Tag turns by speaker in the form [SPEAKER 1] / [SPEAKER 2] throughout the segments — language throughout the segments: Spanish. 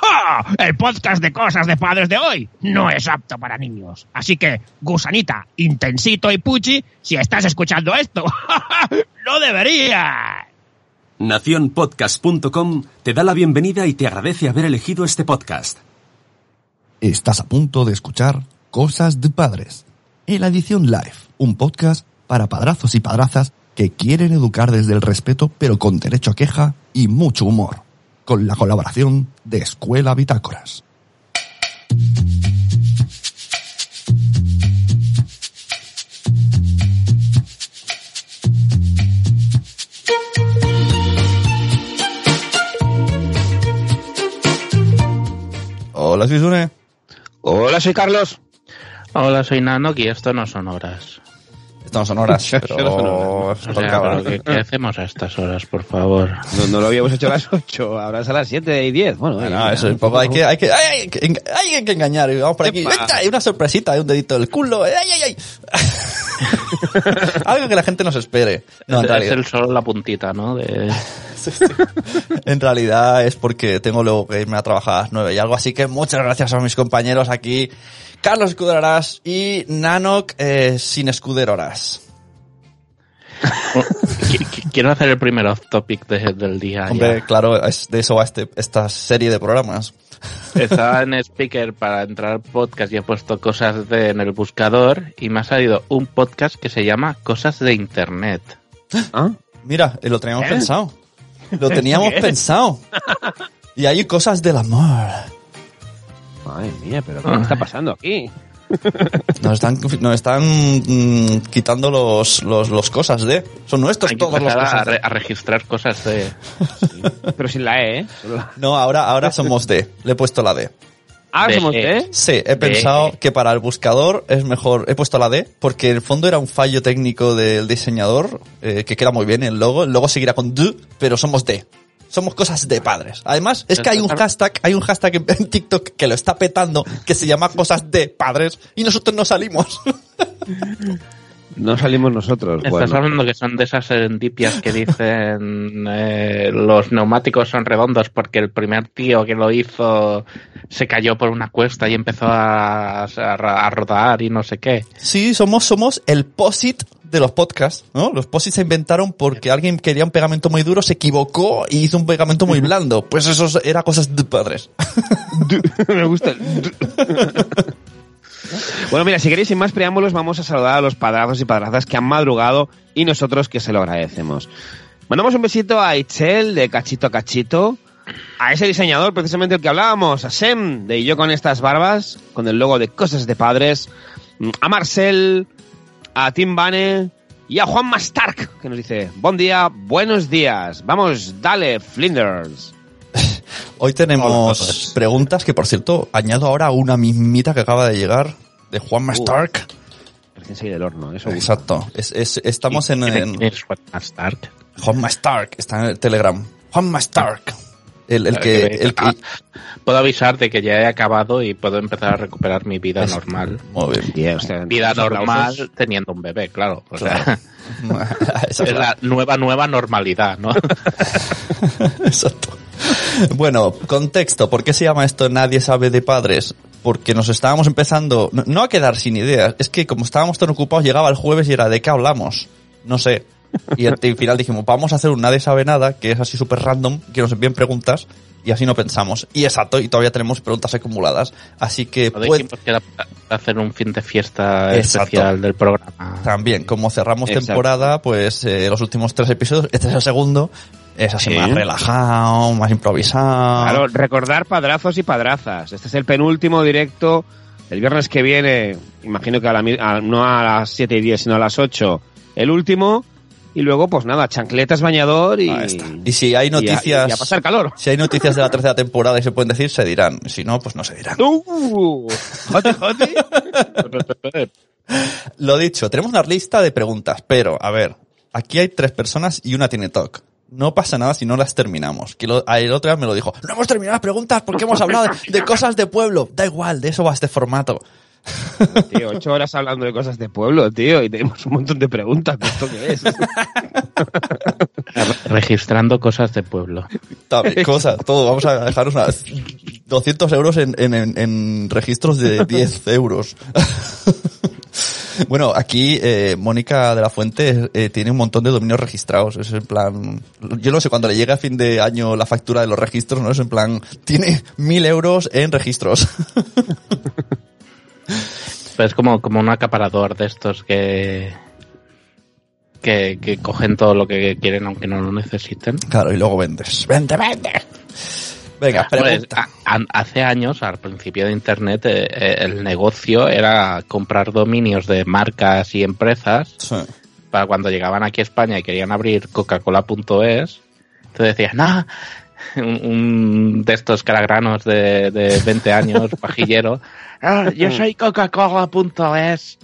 [SPEAKER 1] ¡Ja! El podcast de cosas de padres de hoy no es apto para niños. Así que, gusanita, intensito y puchi, si estás escuchando esto, no deberías.
[SPEAKER 2] Naciónpodcast.com te da la bienvenida y te agradece haber elegido este podcast.
[SPEAKER 3] Estás a punto de escuchar Cosas de Padres, en la edición live, un podcast para padrazos y padrazas que quieren educar desde el respeto pero con derecho a queja y mucho humor, con la colaboración de Escuela Bitácoras. Hola, soy Sune.
[SPEAKER 4] Hola, soy Carlos.
[SPEAKER 5] Hola, soy Nano y esto no son horas.
[SPEAKER 3] Esto no son horas,
[SPEAKER 4] Esto no son
[SPEAKER 3] pero...
[SPEAKER 5] O sea, pero ¿qué, qué hacemos a estas horas, por favor?
[SPEAKER 4] No, no lo habíamos hecho a las 8, ahora es a las 7 y 10. Bueno,
[SPEAKER 3] Bueno,
[SPEAKER 4] eh,
[SPEAKER 3] eso es un poco, hay que, hay que, ay, hay que, hay que engañar. y Vamos por aquí.
[SPEAKER 4] Epa.
[SPEAKER 3] ¡Ay, Hay una sorpresita, hay un dedito del culo. ¡Ay, ay, ay! Algo que la gente nos espere. No, en
[SPEAKER 5] es el solo la puntita, ¿no? De...
[SPEAKER 3] Sí, sí. en realidad es porque tengo luego que irme a trabajar a las nueve y algo. Así que muchas gracias a mis compañeros aquí. Carlos Escuderoras y Nanok eh, sin Escuderoras.
[SPEAKER 5] Qu- qu- Quiero hacer el primer off topic de- del día. ya.
[SPEAKER 3] Hombre, claro, es, de eso va este, esta serie de programas.
[SPEAKER 5] Estaba en speaker para entrar al podcast y he puesto cosas de, en el buscador y me ha salido un podcast que se llama Cosas de Internet.
[SPEAKER 4] ¿Ah?
[SPEAKER 3] Mira, eh, lo teníamos
[SPEAKER 4] ¿Eh?
[SPEAKER 3] pensado. Lo teníamos
[SPEAKER 4] ¿Qué?
[SPEAKER 3] pensado. Y hay cosas del amor.
[SPEAKER 4] Madre mía, pero ¿qué está pasando aquí?
[SPEAKER 3] Nos están, nos están mm, quitando los, los, los cosas de. Son nuestros
[SPEAKER 5] Hay que
[SPEAKER 3] todos los
[SPEAKER 5] empezar a,
[SPEAKER 3] cosas
[SPEAKER 5] re- a registrar cosas de...
[SPEAKER 4] Pero sin la E, ¿eh?
[SPEAKER 3] No, ahora, ahora somos de. Le he puesto la D.
[SPEAKER 4] Ah,
[SPEAKER 5] De
[SPEAKER 4] somos
[SPEAKER 5] E.
[SPEAKER 4] D.
[SPEAKER 3] Sí, he pensado que para el buscador es mejor. He puesto la D porque en el fondo era un fallo técnico del diseñador eh, que queda muy bien el logo. El logo seguirá con D, pero somos D. Somos cosas de padres. Además, es que hay un hashtag, hay un hashtag en TikTok que lo está petando que se llama cosas de padres y nosotros no salimos.
[SPEAKER 4] No salimos nosotros.
[SPEAKER 5] Estás
[SPEAKER 4] Bueno,
[SPEAKER 5] hablando que son de esas serendipias que dicen eh, los neumáticos son redondos porque el primer tío que lo hizo se cayó por una cuesta y empezó a, a, a rodar y no sé qué.
[SPEAKER 3] Sí, somos, somos el POSIT de los podcasts, ¿no? Los POSIT se inventaron porque alguien quería un pegamento muy duro, se equivocó y hizo un pegamento muy blando. Pues eso era cosas de padres.
[SPEAKER 4] me gusta. bueno, mira, si queréis sin más preámbulos, vamos a saludar a los padrazos y padrazas que han madrugado y nosotros que se lo agradecemos. Mandamos un besito a Ichel de Cachito a Cachito, a ese diseñador precisamente el que hablábamos, a Sem de yo con estas barbas, con el logo de Cosas de Padres, a Marcel, a Tim Bane y a Juan Mastark, que nos dice, buen día, buenos días, vamos, dale, Flinders.
[SPEAKER 3] Hoy tenemos preguntas que, por cierto, añado ahora una mismita que acaba de llegar de Juan Stark.
[SPEAKER 4] Recién salí del horno, eso gusta.
[SPEAKER 3] Exacto. Es, es- estamos en,
[SPEAKER 5] ¿Quién
[SPEAKER 3] en
[SPEAKER 5] Juan Stark?
[SPEAKER 3] Juan Stark, está en el Telegram. Juan Stark. El, el que, el que,
[SPEAKER 5] Ah, Puedo avisar de que ya he acabado y puedo empezar a recuperar mi vida
[SPEAKER 3] Es-
[SPEAKER 5] normal.
[SPEAKER 3] muy bien.
[SPEAKER 4] Bien, o sea,
[SPEAKER 5] Vida normal
[SPEAKER 4] aplausos.
[SPEAKER 5] teniendo un bebé, claro. O
[SPEAKER 3] Claro.
[SPEAKER 5] sea,
[SPEAKER 3] Esa
[SPEAKER 5] es la nueva, nueva normalidad, ¿no?
[SPEAKER 3] Exacto. Bueno, contexto. ¿Por qué se llama esto Nadie sabe de padres? Porque nos estábamos empezando, no a quedar sin ideas, es que como estábamos tan ocupados, llegaba el jueves y era ¿de qué hablamos? No sé. Y al al final dijimos, vamos a hacer un Nadie sabe nada, que es así súper random, que nos envíen preguntas, y así no pensamos. Y exacto, y todavía tenemos preguntas acumuladas. Así que
[SPEAKER 5] para hacer un fin de fiesta
[SPEAKER 3] Exacto.
[SPEAKER 5] especial del programa.
[SPEAKER 3] también, como cerramos
[SPEAKER 4] Exacto.
[SPEAKER 3] temporada, pues eh, los últimos tres episodios, este es el segundo, es así
[SPEAKER 4] Sí.
[SPEAKER 3] más relajado, más improvisado.
[SPEAKER 4] Claro, recordar padrazos y padrazas. Este es el penúltimo directo. El viernes que viene, imagino que a la a- no a las 7 y 10, sino a las 8, el último. Y luego, pues nada, chancletas, bañador y...
[SPEAKER 3] Y si hay
[SPEAKER 4] y a-
[SPEAKER 3] noticias,
[SPEAKER 4] y a pasar calor.
[SPEAKER 3] si hay noticias de la tercera temporada y se pueden decir, se dirán. Si no, pues no se dirán.
[SPEAKER 4] ¡Uh! ¡Jote, jote!
[SPEAKER 3] Lo dicho, tenemos una lista de preguntas, pero a ver, aquí hay tres personas y una tiene TOC. No pasa nada si no las terminamos. Que lo, el otro día me lo dijo. No hemos terminado las preguntas porque hemos hablado de, de cosas de pueblo. Da igual, de eso va este formato.
[SPEAKER 4] Tío, ocho horas hablando de cosas de pueblo, tío, y tenemos un montón de preguntas. ¿Esto qué es?
[SPEAKER 5] Registrando cosas de pueblo.
[SPEAKER 3] Cosas, todo. Vamos a dejaros unas 200 euros en, en, en- en registros de 10 euros. Bueno, aquí eh, Mónica de la Fuente eh, tiene un montón de dominios registrados. Es en plan, yo no sé, cuando le llega a fin de año la factura de los registros, ¿no? Es en plan, tiene mil euros en registros.
[SPEAKER 5] Pero es como, como un acaparador de estos que, que, que cogen todo lo que quieren aunque no lo necesiten.
[SPEAKER 3] claro, y luego vendes. Vende, vende. Venga,
[SPEAKER 5] Pues,
[SPEAKER 3] pregunta.
[SPEAKER 5] a- a- hace años, al principio de Internet, eh, eh, el negocio era comprar dominios de marcas y empresas
[SPEAKER 3] Sí.
[SPEAKER 5] para cuando llegaban aquí a España y querían abrir Coca-Cola.es. Entonces decías, no, un, un de estos caragranos de, de 20 años, pajillero. "Ah, yo soy Coca-Cola.es.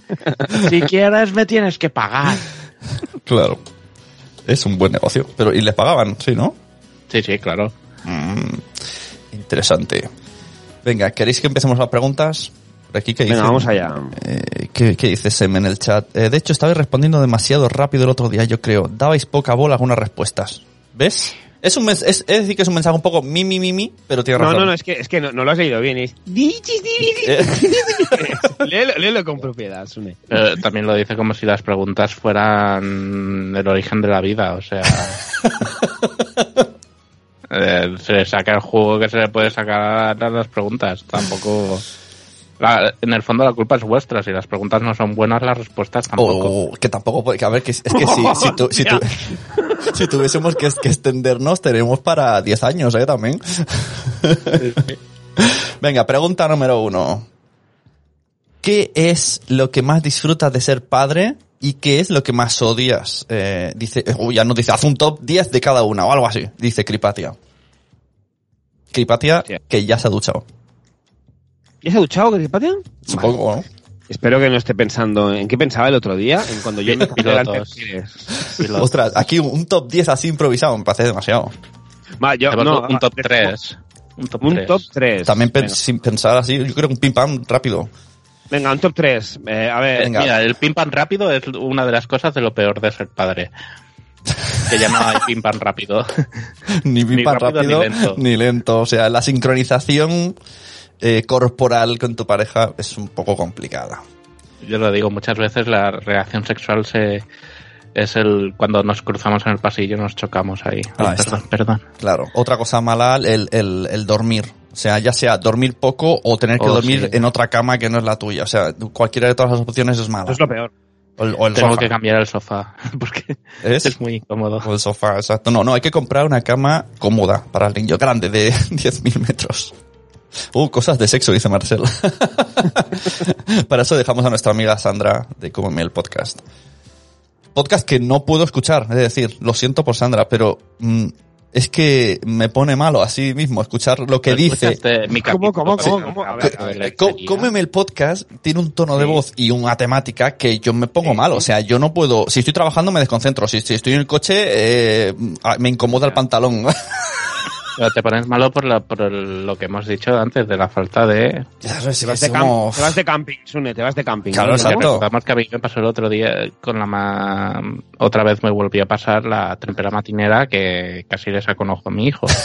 [SPEAKER 5] Si quieres, me tienes que pagar.
[SPEAKER 3] Claro. Es un buen negocio. Pero, y les pagaban, sí, ¿no?
[SPEAKER 5] Sí, sí, claro.
[SPEAKER 3] Mm, interesante. Venga, ¿queréis que empecemos las preguntas? Por aquí, ¿qué
[SPEAKER 4] Venga,
[SPEAKER 3] dicen?
[SPEAKER 4] vamos allá.
[SPEAKER 3] Eh, ¿qué, qué dice Sem en el chat? Eh, de hecho, estabais respondiendo demasiado rápido el otro día, yo creo. Dabais poca bola a algunas respuestas. ¿Ves? Es, un mens- es, es decir que es un mensaje un poco mi, mi, mi, mi, pero tiene
[SPEAKER 4] No,
[SPEAKER 3] razón.
[SPEAKER 4] no, no, es que, es que no, no lo has leído bien. Es...
[SPEAKER 3] Eh,
[SPEAKER 4] léelo, léelo con propiedad, Sune.
[SPEAKER 5] Eh, también lo dice como si las preguntas fueran el origen de la vida, o sea... eh, se le saca el juego que se le puede sacar a las preguntas, tampoco... La- en el fondo la culpa es vuestra, si las preguntas no son buenas, las respuestas tampoco.
[SPEAKER 3] o que tampoco puede, que a ver, que es, que si, si, tu- si tuviésemos que, que extendernos, tenemos para 10 años, ¿eh? También. Venga, pregunta número uno. ¿Qué es lo que más disfrutas de ser padre y qué es lo que más odias? Eh, dice, uy, ya nos dice, haz un top 10 de cada una o algo así, dice Cripatia. Cripatia, que ya se ha duchado.
[SPEAKER 4] ¿Ya se ha duchado, Cripatia?
[SPEAKER 3] Supongo, ¿no?
[SPEAKER 4] Espero que no esté pensando en qué pensaba el otro día, en cuando yo me
[SPEAKER 5] Pilotos. Lo-
[SPEAKER 3] Ostras, aquí un, un top 10 así improvisado me parece demasiado.
[SPEAKER 4] Va, yo, no,
[SPEAKER 5] un top
[SPEAKER 4] ah,
[SPEAKER 5] 3. Un top
[SPEAKER 4] Un
[SPEAKER 5] 3.
[SPEAKER 4] top 3.
[SPEAKER 3] También pen- sin pensar así, yo creo que un pim pam rápido.
[SPEAKER 4] Venga, un top 3. Eh, a ver,
[SPEAKER 3] Venga.
[SPEAKER 5] Mira, el pim pam rápido es una de las cosas de lo peor de ser padre. Que ya no hay pim pam rápido.
[SPEAKER 3] Ni pim pam
[SPEAKER 5] rápido
[SPEAKER 3] rápido,
[SPEAKER 5] ni lento.
[SPEAKER 3] ni lento. O sea, la sincronización eh, corporal con tu pareja es un poco complicada.
[SPEAKER 5] Yo lo digo, muchas veces la reacción sexual se es el cuando nos cruzamos en el pasillo nos chocamos ahí.
[SPEAKER 3] Ah,
[SPEAKER 5] Ay, perdón, perdón.
[SPEAKER 3] Claro. Otra cosa mala, el, el, el dormir. O sea, ya sea dormir poco o tener que
[SPEAKER 5] Oh,
[SPEAKER 3] dormir
[SPEAKER 5] sí.
[SPEAKER 3] en otra cama que no es la tuya. O sea, cualquiera de todas las opciones es mala.
[SPEAKER 4] es lo peor.
[SPEAKER 3] O el, o el
[SPEAKER 5] Tengo
[SPEAKER 3] sofá.
[SPEAKER 5] que cambiar el sofá porque
[SPEAKER 3] ¿Es?
[SPEAKER 5] es muy incómodo.
[SPEAKER 3] O el sofá, exacto. No, no, hay que comprar una cama cómoda para el niño, grande, de 10.000 metros. Uh, cosas de sexo, dice Marcel. para eso dejamos a nuestra amiga Sandra de Como Miel Podcast. Podcast que no puedo escuchar, es decir, lo siento por Sandra, pero mm, es que me pone malo así mismo escuchar lo que dice.
[SPEAKER 5] Mi
[SPEAKER 4] ¿Cómo? A ver?
[SPEAKER 3] Cómeme el podcast tiene un tono de voz y una temática que yo me pongo mal. O sea, yo no puedo. Si estoy trabajando me desconcentro. Si, si estoy en el coche eh, ah, me incomoda el pantalón.
[SPEAKER 5] Pero te pones malo por, la, por el- lo que hemos dicho antes de la falta de...
[SPEAKER 3] Claro, si
[SPEAKER 4] Te vas, de te vas de camping, Sune, te vas de camping.
[SPEAKER 3] Claro,
[SPEAKER 4] ¿no?
[SPEAKER 3] exacto.
[SPEAKER 5] Recordamos que a mí me pasó el otro día con la ma... Otra vez me volvió a pasar la tempera matinera que casi le saco un ojo a mi hijo.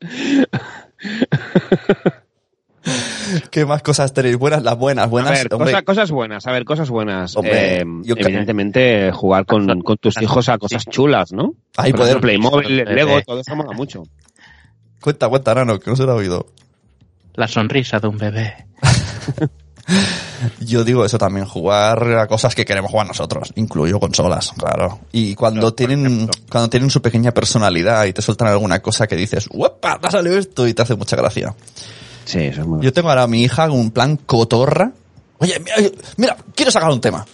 [SPEAKER 3] ¿Qué más cosas tenéis? Buenas, las buenas,
[SPEAKER 4] A
[SPEAKER 3] buenas.
[SPEAKER 4] ver,
[SPEAKER 3] hombre,
[SPEAKER 4] cosa- cosas buenas, a ver, cosas buenas.
[SPEAKER 3] Hombre,
[SPEAKER 4] Eh,
[SPEAKER 3] yo creo-
[SPEAKER 4] evidentemente, jugar con, con tus hijos a cosas chulas, ¿no?
[SPEAKER 3] Ahí
[SPEAKER 4] Por
[SPEAKER 3] poder.
[SPEAKER 4] Playmobil. Lego, todo eso mola mucho.
[SPEAKER 3] Cuenta, cuenta, Nano, que no se lo ha oído.
[SPEAKER 5] La sonrisa de un bebé.
[SPEAKER 3] Yo digo eso también, jugar a cosas que queremos jugar nosotros, incluyo consolas, claro. Y cuando tienen, cuando tienen su pequeña personalidad y te sueltan alguna cosa que dices, ¡Uepa! ¡Te ha salido esto! y te hace mucha gracia.
[SPEAKER 4] Sí, eso es muy
[SPEAKER 3] Yo tengo ahora a mi hija un plan cotorra. Oye, mira, mira, quiero sacar un tema.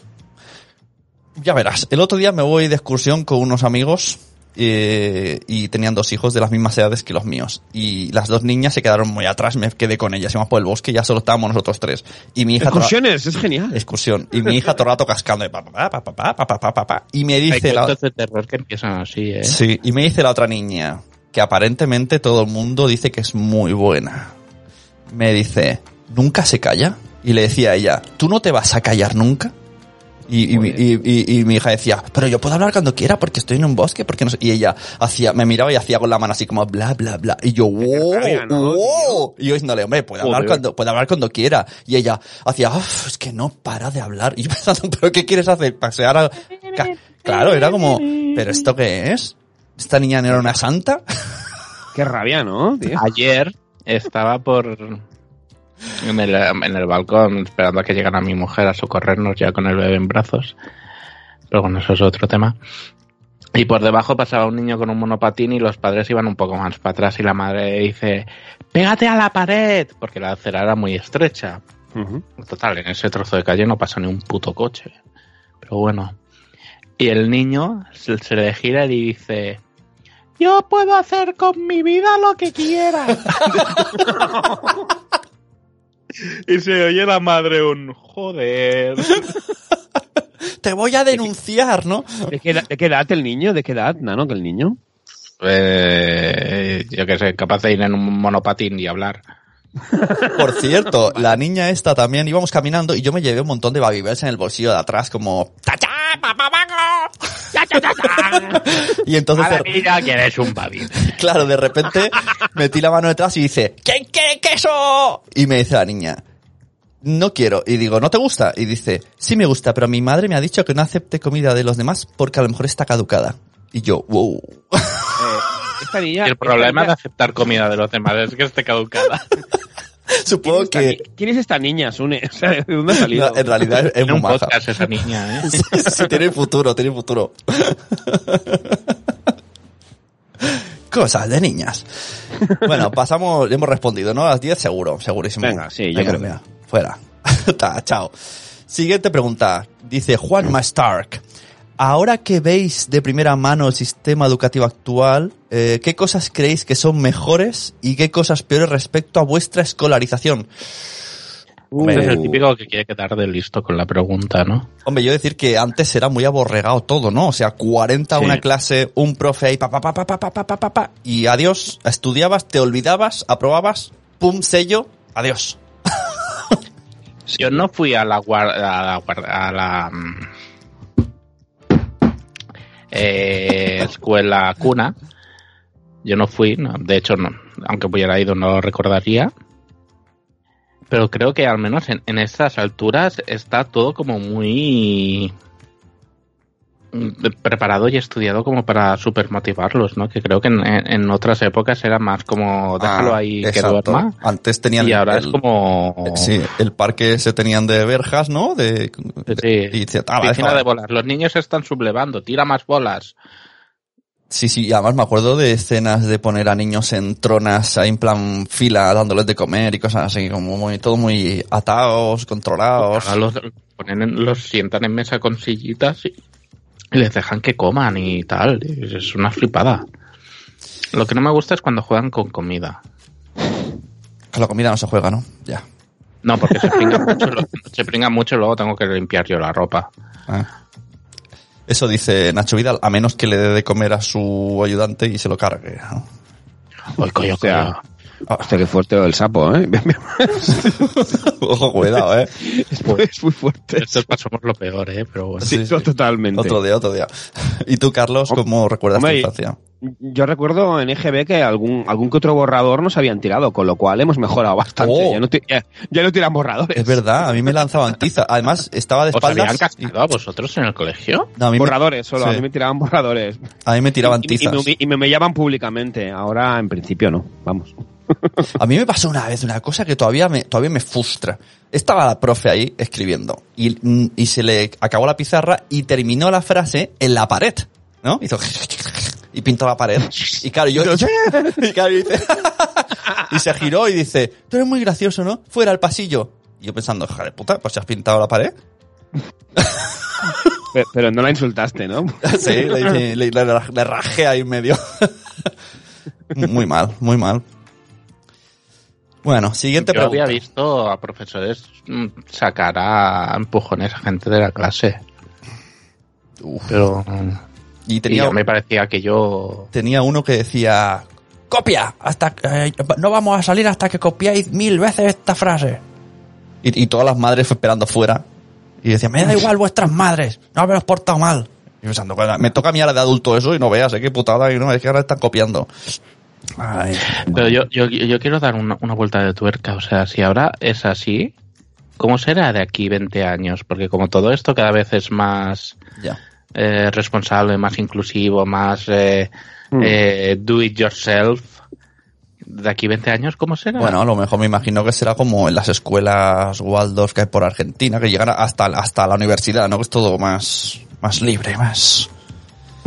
[SPEAKER 3] Ya verás, el otro día me voy de excursión con unos amigos eh, y tenían dos hijos de las mismas edades que los míos. Y las dos niñas se quedaron muy atrás, me quedé con ellas, íbamos por el bosque y ya solo estábamos nosotros tres. Y mi hija...
[SPEAKER 4] Excursiones, es genial.
[SPEAKER 3] Excursión. Y mi hija todo el rato cascando de pa, pa, pa, pa, pa, pa, pa, pa, pa, pa. Y me
[SPEAKER 5] Hay
[SPEAKER 3] dice la,
[SPEAKER 5] cuentos de terror que empiezan así, ¿eh?
[SPEAKER 3] Sí, y me dice la otra niña, que aparentemente todo el mundo dice que es muy buena. Me dice, ¿nunca se calla? Y le decía a ella, ¿tú no te vas a callar nunca? Y, y, mi- y- y- y mi hija decía, pero yo puedo hablar cuando quiera porque estoy en un bosque, porque no sé. Y ella hacía, me miraba y hacía con la mano así como bla, bla, bla. Y yo, wow,
[SPEAKER 4] rabia, ¿no,
[SPEAKER 3] wow. Y yo diciéndole, hombre, puede hablar
[SPEAKER 5] Joder.
[SPEAKER 3] cuando, puede hablar cuando quiera. Y ella hacía, "Uf, es que no para de hablar. Y yo pensando, ¿pero qué quieres hacer? ¿Pasear a... Claro, era como, ¿pero esto qué es? ¿Esta niña no era una santa?
[SPEAKER 4] Qué rabia, ¿no? tío?
[SPEAKER 5] Ayer estaba por en el, en el balcón esperando a que llegara mi mujer a socorrernos ya con el bebé en brazos. Pero bueno, eso es otro tema. Y por debajo pasaba un niño con un monopatín y los padres iban un poco más para atrás y la madre dice, pégate a la pared, porque la acera era muy estrecha. Total, en ese trozo de calle no pasa ni un puto coche. Pero bueno. Y el niño se le gira y dice, yo puedo hacer con mi vida lo que quiera. y se oye la madre un joder.
[SPEAKER 3] Te voy a denunciar, ¿no?
[SPEAKER 4] ¿De qué, edad, ¿De qué edad el niño? ¿De qué edad, Nano, que el niño?
[SPEAKER 5] Eh, yo que sé, capaz de ir en un monopatín y hablar.
[SPEAKER 3] Por cierto, la niña esta también íbamos caminando y yo me llevé un montón de Babybels en el bolsillo de atrás como ¡Tachá, papá, Y entonces,
[SPEAKER 5] A la
[SPEAKER 3] de-
[SPEAKER 5] niña que eres un babi.
[SPEAKER 3] claro, de repente metí la mano detrás y dice ¿Quién quiere queso? Y me dice la niña no quiero. Y digo, ¿no te gusta? Y dice, sí me gusta, pero mi madre me ha dicho que no acepte comida de los demás porque a lo mejor está caducada. Y yo, wow.
[SPEAKER 4] Eh, esta niña...
[SPEAKER 5] Y el
[SPEAKER 4] esta
[SPEAKER 5] problema de aceptar comida de los demás es que esté caducada.
[SPEAKER 3] Supongo
[SPEAKER 4] ¿Quién es, esta,
[SPEAKER 3] que
[SPEAKER 4] ¿Quién es esta niña, Sune? O sea, ¿de dónde ha salido?
[SPEAKER 3] no, en realidad es muy
[SPEAKER 5] un
[SPEAKER 3] maja.
[SPEAKER 5] podcast esa niña, ¿eh?
[SPEAKER 3] Sí, tiene futuro, tiene futuro. Cosas de niñas. Bueno, pasamos, hemos respondido, ¿no? A las 10 seguro, segurísimo.
[SPEAKER 4] Venga, sí, yo creo
[SPEAKER 3] fuera. Ta, chao. Siguiente pregunta. Dice Juanma Stark. Ahora que veis de primera mano el sistema educativo actual, eh, ¿qué cosas creéis que son mejores y qué cosas peores respecto a vuestra escolarización?
[SPEAKER 5] Este es el típico que quiere quedar de listo con la pregunta, ¿no?
[SPEAKER 3] Hombre, yo decir que antes era muy aborregado todo, ¿no? O sea, 40 a
[SPEAKER 4] Sí.
[SPEAKER 3] una clase, un profe ahí, pa, pa, pa, pa, pa, pa, pa, pa, pa, pa, y adiós, estudiabas, te olvidabas, aprobabas, pum, sello, adiós.
[SPEAKER 5] Yo no fui a la guar- a la, a la, mm, eh, escuela cuna. Yo no fui, de hecho, no, aunque hubiera ido no lo recordaría. Pero creo que al menos en, en estas alturas está todo como muy preparado y estudiado como para super motivarlos, ¿no? Que creo que en, otras épocas era más como déjalo
[SPEAKER 3] Ah,
[SPEAKER 5] ahí que
[SPEAKER 3] exacto.
[SPEAKER 5] duerma.
[SPEAKER 3] Antes tenían
[SPEAKER 5] Y ahora
[SPEAKER 3] el,
[SPEAKER 5] es como...
[SPEAKER 3] sí, el parque se tenían de verjas, ¿no? De,
[SPEAKER 5] Sí.
[SPEAKER 3] y dice, ah,
[SPEAKER 5] Piscina de bolas. Los niños se están sublevando. Tira más bolas.
[SPEAKER 3] Sí, sí, y además me acuerdo de escenas de poner a niños en tronas ahí en plan fila dándoles de comer y cosas así, como muy, todo muy atados, controlados.
[SPEAKER 5] Ahora los, ponen en- los sientan en mesa con sillitas y, y les dejan que coman y tal. Es una flipada. Lo que no me gusta es cuando juegan con comida.
[SPEAKER 3] Con la comida no se juega, ¿no? Ya.
[SPEAKER 5] No, porque se pringa mucho, lo- se pringa mucho y luego tengo que limpiar yo la ropa.
[SPEAKER 3] Ah. Eso dice Nacho Vidal, a menos que le dé de comer a su ayudante y se lo cargue. ¿no?
[SPEAKER 5] Coño,
[SPEAKER 4] O sea. Hostia, qué fuerte lo del sapo, ¿eh?
[SPEAKER 3] Ojo, cuidado, ¿eh?
[SPEAKER 4] es, muy, es muy fuerte.
[SPEAKER 5] Estos pasamos lo peor, ¿eh? Pero bueno.
[SPEAKER 4] Sí,
[SPEAKER 3] sí,
[SPEAKER 4] totalmente.
[SPEAKER 3] Otro día, otro día. ¿Y tú, Carlos, cómo recuerdas tu infancia?
[SPEAKER 4] Yo recuerdo en EGB que algún, algún que otro borrador nos habían tirado, con lo cual hemos mejorado bastante.
[SPEAKER 3] Oh.
[SPEAKER 4] Ya, no ya- ya no tiran borradores.
[SPEAKER 3] Es verdad, a mí me lanzaban tiza. Además, estaba de
[SPEAKER 5] ¿Os habían
[SPEAKER 3] espaldas. y-
[SPEAKER 5] castigado a vosotros en el colegio?
[SPEAKER 3] No, a, mí me,
[SPEAKER 4] borradores, solo. A
[SPEAKER 3] sí.
[SPEAKER 4] mí me tiraban borradores.
[SPEAKER 3] a mí me tiraban
[SPEAKER 4] y, y- y
[SPEAKER 3] tizas.
[SPEAKER 4] me, y me humillaban públicamente. Ahora, en principio, no. Vamos.
[SPEAKER 3] A mí me pasó una vez una cosa que todavía me, todavía me frustra. Estaba la profe ahí escribiendo y, y se le acabó la pizarra y terminó la frase en la pared, ¿no? Hizo y pintó la pared. Y claro, yo, y claro, y dice, y se giró y dice, tú eres muy gracioso, ¿no? Fuera al pasillo. Y yo pensando, de puta, pues has pintado la pared.
[SPEAKER 4] Pe- Pero no la insultaste, ¿no?
[SPEAKER 3] Sí, le, le, le- le- le rajé ahí en medio. muy mal, muy mal. Bueno, siguiente
[SPEAKER 5] Yo había visto a profesores mm, sacar a empujones a gente de la clase. Pero
[SPEAKER 3] Y
[SPEAKER 5] y
[SPEAKER 3] tenía,
[SPEAKER 5] yo me parecía que yo
[SPEAKER 3] tenía uno que decía, copia, hasta eh, no vamos a salir hasta que copiáis mil veces esta frase. Y, y todas las madres esperando fuera. Y decían, me da igual vuestras madres, no habéis portado mal. Y pensando, "Coño, me toca a mí ahora de adulto eso y no veas, ¿eh? qué putada, y no, es que ahora están copiando. Ay.
[SPEAKER 5] Pero yo, yo, yo quiero dar una, una vuelta de tuerca. O sea, si ahora es así, ¿cómo será de aquí 20 años? Porque como todo esto cada vez es más eh, responsable, más inclusivo, más eh, eh, do it yourself, de aquí 20 años, ¿cómo será?
[SPEAKER 3] Bueno, a lo mejor me imagino que será como en las escuelas Waldorf que hay por Argentina, que llegan hasta, hasta la universidad, ¿no? Que es todo más, más libre, más,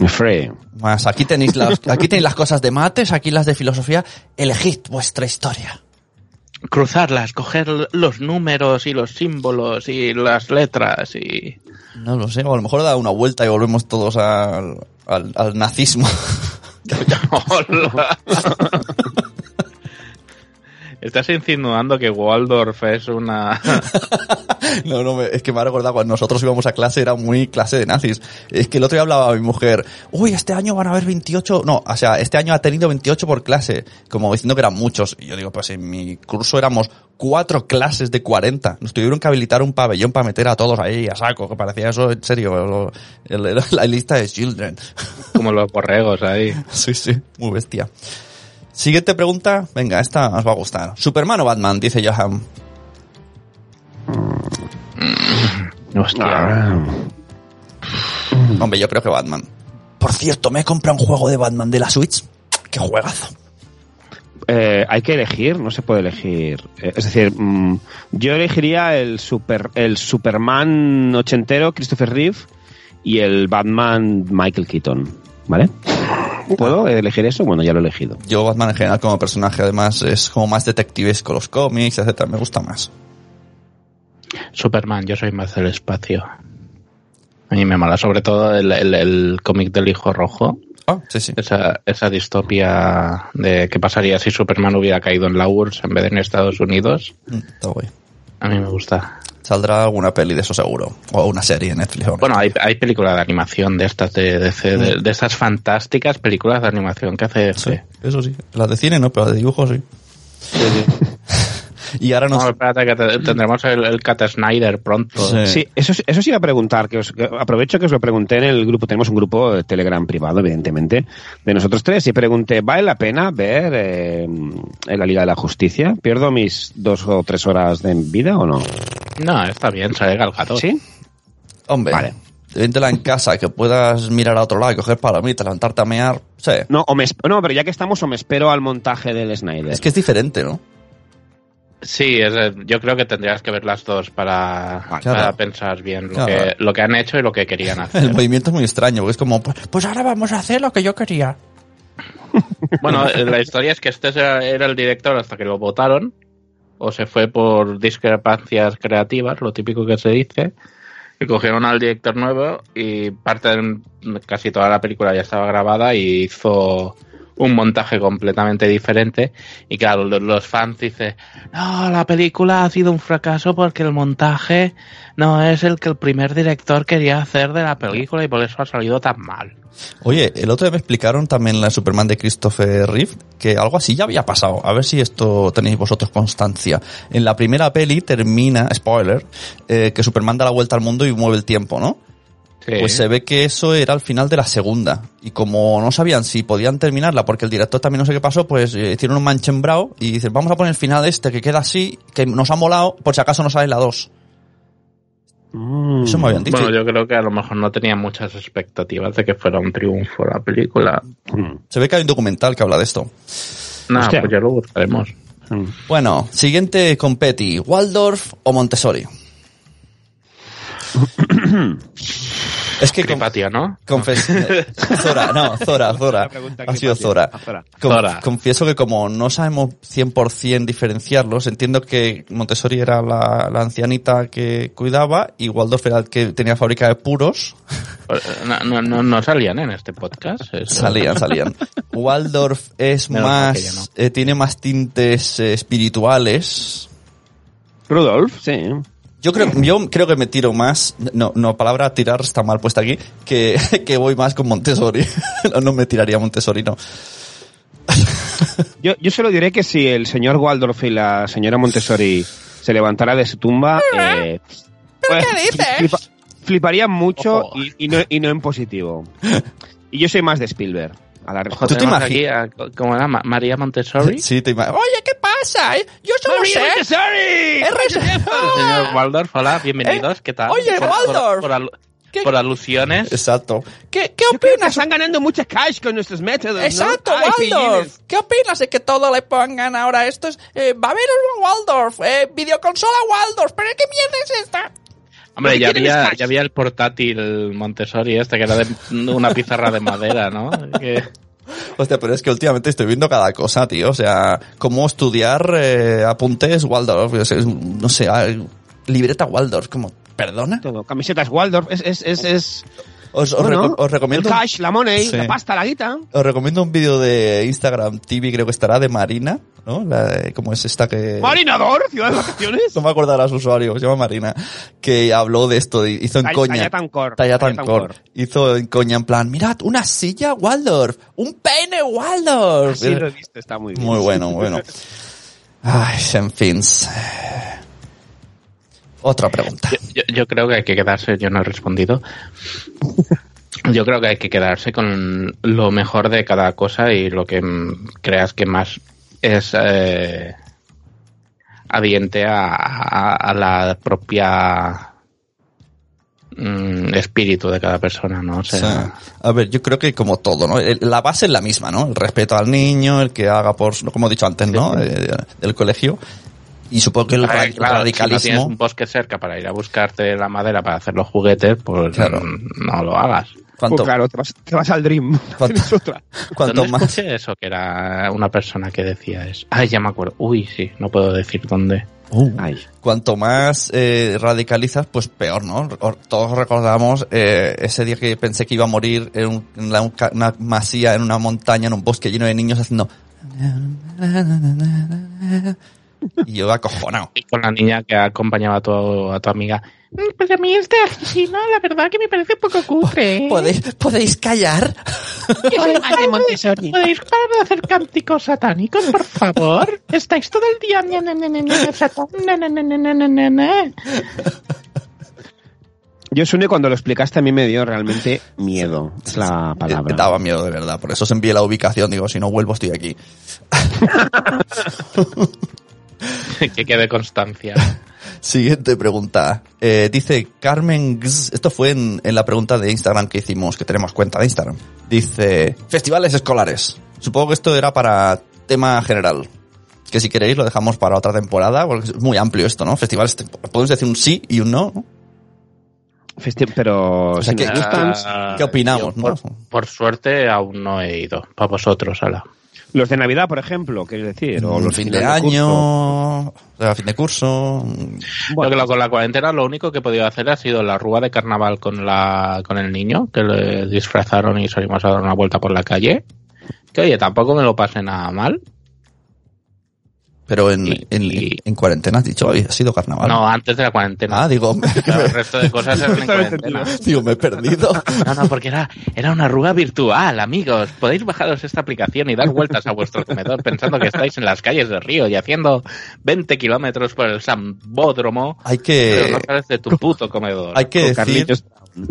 [SPEAKER 4] Free.
[SPEAKER 3] Más. Aquí tenéis las, aquí tenéis las cosas de mates, aquí las de filosofía. Elegid vuestra historia.
[SPEAKER 5] cruzarlas, coger los números y los símbolos y las letras y...
[SPEAKER 3] No lo sé, o a lo mejor da una vuelta y volvemos todos al, al, al nazismo.
[SPEAKER 5] Estás insinuando que Waldorf es una...
[SPEAKER 3] No, no, es que me ha recordado cuando nosotros íbamos a clase, era muy clase de nazis. Es que el otro día hablaba a mi mujer, uy, este año van a haber 28, no, o sea, este año ha tenido 28 por clase, como diciendo que eran muchos. Y yo digo, pues en mi curso éramos cuatro clases de 40. Nos tuvieron que habilitar un pabellón para meter a todos ahí a saco, que parecía eso, en serio, la lista de Children.
[SPEAKER 5] como los borregos ahí.
[SPEAKER 3] Sí, sí, muy bestia. Siguiente pregunta, venga, esta os va a gustar. ¿Superman o Batman? Dice Johan.
[SPEAKER 5] Hostia.
[SPEAKER 4] Ah.
[SPEAKER 3] Hombre, yo creo que Batman. Por cierto, me he comprado un juego de Batman de la Switch. ¡Qué juegazo!
[SPEAKER 4] Eh, hay que elegir, no se puede elegir. Eh, es decir, mm, yo elegiría el super el Superman ochentero Christopher Reeve y el Batman Michael Keaton, ¿vale? ¿Puedo elegir eso? Bueno, ya lo he elegido.
[SPEAKER 3] Yo Batman en general como personaje además es como más detectivesco los cómics, etcétera, me gusta más.
[SPEAKER 5] Superman, yo soy más del espacio. A mí me mola, sobre todo el, el- el cómic del hijo rojo.
[SPEAKER 3] Ah, sí, sí.
[SPEAKER 5] Esa, esa distopia de qué pasaría si Superman hubiera caído en la URSS en vez de en Estados Unidos.
[SPEAKER 3] Mm, Está guay.
[SPEAKER 5] A mí me gusta.
[SPEAKER 3] Saldrá alguna peli de eso seguro. O una serie en Netflix. o-
[SPEAKER 5] Bueno, hay, hay películas de animación de estas de, DC, de, de estas fantásticas películas de animación que hace
[SPEAKER 3] Sí, eso sí. Las de cine no, pero las de dibujo sí. y ahora nos...
[SPEAKER 5] No, espérate que te- tendremos el, el Cat Snyder pronto.
[SPEAKER 3] Sí.
[SPEAKER 4] Sí, eso, eso sí iba a preguntar, que, os, que aprovecho que os lo pregunté en el grupo, tenemos un grupo de Telegram privado, evidentemente, de nosotros tres, y pregunté, ¿vale la pena ver eh, en la Liga de la Justicia? ¿Pierdo mis dos o tres horas de vida o no?
[SPEAKER 5] No, está bien, sale Galgado.
[SPEAKER 4] ¿Sí?
[SPEAKER 3] Hombre,
[SPEAKER 4] Vale.
[SPEAKER 3] véntela en casa, que puedas mirar a otro lado y coger palomitas, levantarte a mear. Sí.
[SPEAKER 4] No, o me, no, pero ya que estamos, o me espero al montaje del Snyder.
[SPEAKER 3] Es que es diferente, ¿no?
[SPEAKER 5] Sí, es, eh, yo creo que tendrías que ver las dos para,
[SPEAKER 3] Claro.
[SPEAKER 5] para pensar bien lo,
[SPEAKER 3] Claro.
[SPEAKER 5] que, lo que han hecho y lo que querían
[SPEAKER 3] El
[SPEAKER 5] hacer.
[SPEAKER 3] movimiento es muy extraño, porque es como, pues, pues ahora vamos a hacer lo que yo quería.
[SPEAKER 5] bueno, la historia es que este era, era el director hasta que lo votaron, o se fue por discrepancias creativas, lo típico que se dice, y cogieron al director nuevo y parte de casi toda la película ya estaba grabada y hizo un montaje completamente diferente y claro, lo- los fans dicen, no, la película ha sido un fracaso porque el montaje no es el que el primer director quería hacer de la película y por eso ha salido tan mal.
[SPEAKER 3] Oye, el otro día me explicaron también la Superman de Christopher Reeve que algo así ya había pasado. A ver si esto tenéis vosotros constancia. En la primera peli termina, spoiler, eh, que Superman da la vuelta al mundo y mueve el tiempo, ¿no?
[SPEAKER 5] Sí.
[SPEAKER 3] Pues se ve que eso era al final de la segunda. Y como no sabían si podían terminarla, porque el director también no sé qué pasó, pues eh, hicieron un manchembrao y dicen, vamos a poner el final este que queda así, que nos ha molado, por si acaso no sale la 2.
[SPEAKER 4] Mm.
[SPEAKER 3] Eso me habían dicho.
[SPEAKER 5] Bueno, yo creo que a lo mejor no tenía muchas expectativas de que fuera un triunfo la película.
[SPEAKER 4] Mm.
[SPEAKER 3] Se ve que hay un documental que habla de esto.
[SPEAKER 5] No,
[SPEAKER 4] Hostia.
[SPEAKER 5] pues ya lo buscaremos.
[SPEAKER 4] Mm.
[SPEAKER 3] Bueno, siguiente competi, Waldorf o Montessori. Es que
[SPEAKER 5] Cripatio, ¿no?
[SPEAKER 3] confes- eh, Zora, no, Zora, Zora. Ha sido. Zora.
[SPEAKER 4] Ah, Zora.
[SPEAKER 3] Con-
[SPEAKER 5] Zora.
[SPEAKER 3] Confieso que como no sabemos 100% diferenciarlos, entiendo que Montessori era la, la ancianita que cuidaba y Waldorf era el que tenía fábrica de puros.
[SPEAKER 5] Eh, No, no, no, no salían en este podcast. eso.
[SPEAKER 3] Salían, salían. Waldorf es
[SPEAKER 5] Menos
[SPEAKER 3] más,
[SPEAKER 5] no.
[SPEAKER 3] eh, tiene más tintes eh, espirituales.
[SPEAKER 4] Rudolf, sí.
[SPEAKER 3] Yo creo, yo creo que me tiro más, no, no, palabra tirar está mal puesta aquí, que, que voy más con Montessori. no, no me tiraría Montessori, no.
[SPEAKER 4] Yo, yo solo diré que si el señor Waldorf y la señora Montessori se levantara de su tumba, eh, pues, flipa- fliparían mucho y, y no, y no en positivo. Y yo soy más de Spielberg. A la
[SPEAKER 3] ¿Tú te
[SPEAKER 5] tenemos
[SPEAKER 3] imagi-
[SPEAKER 5] aquí a- ¿Cómo era? Ma- María Montessori.
[SPEAKER 3] Sí, te ima- Oye, ¿qué pasa? eh? Yo solo sé.
[SPEAKER 5] El señor Waldorf, hola, bienvenidos. ¿Qué tal?
[SPEAKER 3] Eh, Oye,
[SPEAKER 5] Por-
[SPEAKER 3] Waldorf.
[SPEAKER 5] Por, por por alusiones.
[SPEAKER 3] Exacto. ¿Qué, qué opinas?
[SPEAKER 4] están ganando mucha cash con nuestros métodos, ¿no?
[SPEAKER 3] Exacto,
[SPEAKER 4] Ay,
[SPEAKER 3] Waldorf.
[SPEAKER 4] pillines.
[SPEAKER 3] ¿Qué opinas de que todo le pongan ahora esto? Es, eh, va a haber un Waldorf, eh, videoconsola Waldorf, pero ¿qué mierda es esta?
[SPEAKER 5] Hombre, ya había, ya había el portátil Montessori este, que era de una pizarra de madera, ¿no? Que-
[SPEAKER 3] Hostia, pero es que últimamente estoy viendo cada cosa, tío. O sea, cómo estudiar eh, apuntes Waldorf. no sé, ah, libreta Waldorf. Como, ¿perdona?
[SPEAKER 4] Todo, camisetas Waldorf, es, es, es
[SPEAKER 3] Os, os
[SPEAKER 4] bueno,
[SPEAKER 3] reco- os recomiendo...
[SPEAKER 4] el cash, la money,
[SPEAKER 3] Sí.
[SPEAKER 4] la pasta, la guita.
[SPEAKER 3] Os recomiendo un vídeo de Instagram TV, creo que estará, de Marina, ¿no? La, ¿Cómo es esta que...?
[SPEAKER 4] Marinador, ciudad de vacaciones.
[SPEAKER 3] No me acuerdo ahora su usuario, se llama Marina, que habló de esto, hizo en
[SPEAKER 4] Tall-
[SPEAKER 3] coña.
[SPEAKER 4] Tallatancor,
[SPEAKER 3] Tallatancor.
[SPEAKER 4] Tallatancor.
[SPEAKER 3] Hizo en coña en plan, mirad, una silla Waldorf, un pene Waldorf.
[SPEAKER 4] Sí, lo está muy bien.
[SPEAKER 3] Muy bueno, muy bueno. Ay, en fin. Otra pregunta.
[SPEAKER 5] Yo, yo- yo creo que hay que quedarse, yo no he respondido. Yo creo que hay que quedarse con lo mejor de cada cosa y lo que mm, creas que más es eh, adiente a, a- a la propia mm, espíritu de cada persona, ¿no? O
[SPEAKER 3] O
[SPEAKER 5] sea,
[SPEAKER 3] sea, a ver, yo creo que como todo, ¿no? El- La base es la misma, ¿no? El respeto al niño, el que haga por, como he dicho antes, ¿no? Eh, del colegio. Y supongo que el,
[SPEAKER 5] claro, Si no
[SPEAKER 3] radicalismo...
[SPEAKER 5] tienes un bosque cerca para ir a buscarte la madera para hacer los juguetes, pues
[SPEAKER 3] Claro.
[SPEAKER 5] mm, no lo hagas.
[SPEAKER 3] cuanto,
[SPEAKER 4] Pues claro, te vas, te vas al Dream.
[SPEAKER 3] ¿Cuánto?
[SPEAKER 4] Otra.
[SPEAKER 3] cuanto
[SPEAKER 5] ¿Dónde
[SPEAKER 3] más...
[SPEAKER 5] escuché eso? Que era una persona que decía eso. Ay, ya me acuerdo. Uy, sí, no puedo decir dónde.
[SPEAKER 3] Uh,
[SPEAKER 4] Ay.
[SPEAKER 3] cuanto más eh, radicalizas, pues peor, ¿no? Todos recordamos eh, ese día que pensé que iba a morir en, un- en la- una masía, en una montaña, en un bosque lleno de niños haciendo... Y yo acojonado.
[SPEAKER 5] Y con la niña que acompañaba a tu, a tu amiga. "Mm, Pues a mí este asesino, la verdad que me parece poco cutre. ¿eh?
[SPEAKER 3] ¿Podéis, ¿Podéis callar?
[SPEAKER 5] ¿Podéis parar de hacer cánticos satánicos, por favor? Estáis todo el día... ña, ña, ña, ña, ña, satán, ña, ña, ña, ña, ña, ña, ña".
[SPEAKER 4] Yo, Sune, cuando lo explicaste a mí me dio realmente miedo. Es la
[SPEAKER 3] Eh,
[SPEAKER 4] palabra.
[SPEAKER 3] Daba miedo, de verdad. Por eso os envié la ubicación. Digo, si no vuelvo, estoy aquí.
[SPEAKER 5] que quede constancia.
[SPEAKER 3] Siguiente pregunta. Eh, dice Carmen Gz, esto fue en, en la pregunta de Instagram que hicimos, que tenemos cuenta de Instagram. Dice, festivales escolares. Supongo que esto era para tema general. Que si queréis lo dejamos para otra temporada, porque es muy amplio esto, ¿no? Festivales, podemos decir un sí y un no, ¿no?
[SPEAKER 4] Festi- pero
[SPEAKER 3] O sea,
[SPEAKER 4] si
[SPEAKER 3] ¿Qué opinamos,
[SPEAKER 5] yo,
[SPEAKER 3] no?
[SPEAKER 5] Por, por suerte aún no he ido. Para vosotros, ala.
[SPEAKER 4] Los de Navidad, por ejemplo, quieres decir, o los
[SPEAKER 3] fin de año, o sea, fin de curso.
[SPEAKER 5] Que lo- con la cuarentena lo único que he podido hacer ha sido la rúa de carnaval con la con el niño, que le disfrazaron y salimos a dar una vuelta por la calle. Que oye, tampoco me lo pasé nada mal.
[SPEAKER 3] Pero en,
[SPEAKER 5] Y-
[SPEAKER 3] en,
[SPEAKER 5] y-
[SPEAKER 3] en cuarentena has dicho, ha sido carnaval.
[SPEAKER 5] No, antes de la cuarentena.
[SPEAKER 3] Ah, digo,
[SPEAKER 5] el resto de cosas eran en cuarentena.
[SPEAKER 3] digo, me he perdido.
[SPEAKER 5] No, no, porque era, era una rúa virtual, amigos. Podéis bajaros esta aplicación y dar vueltas a vuestro comedor pensando que estáis en las calles de Río y haciendo 20 kilómetros por el Sambódromo,
[SPEAKER 3] Hay
[SPEAKER 5] pero no
[SPEAKER 3] que,
[SPEAKER 5] sales de tu puto comedor.
[SPEAKER 3] hay que decir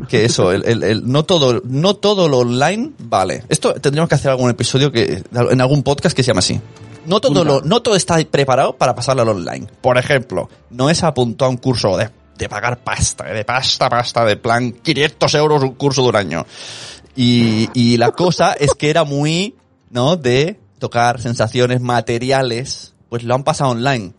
[SPEAKER 3] que eso, el, el- el- no todo, no todo lo online vale. Esto tendríamos que hacer algún episodio que, en algún podcast que se llama así. No todo lo, no todo está preparado para pasarlo al online. Por ejemplo, no es apuntado a un curso de, de pagar pasta, de pasta, pasta, de plan 500 euros un curso de un año. Y, y la cosa es que era muy, ¿no? De tocar sensaciones materiales, pues lo han pasado online.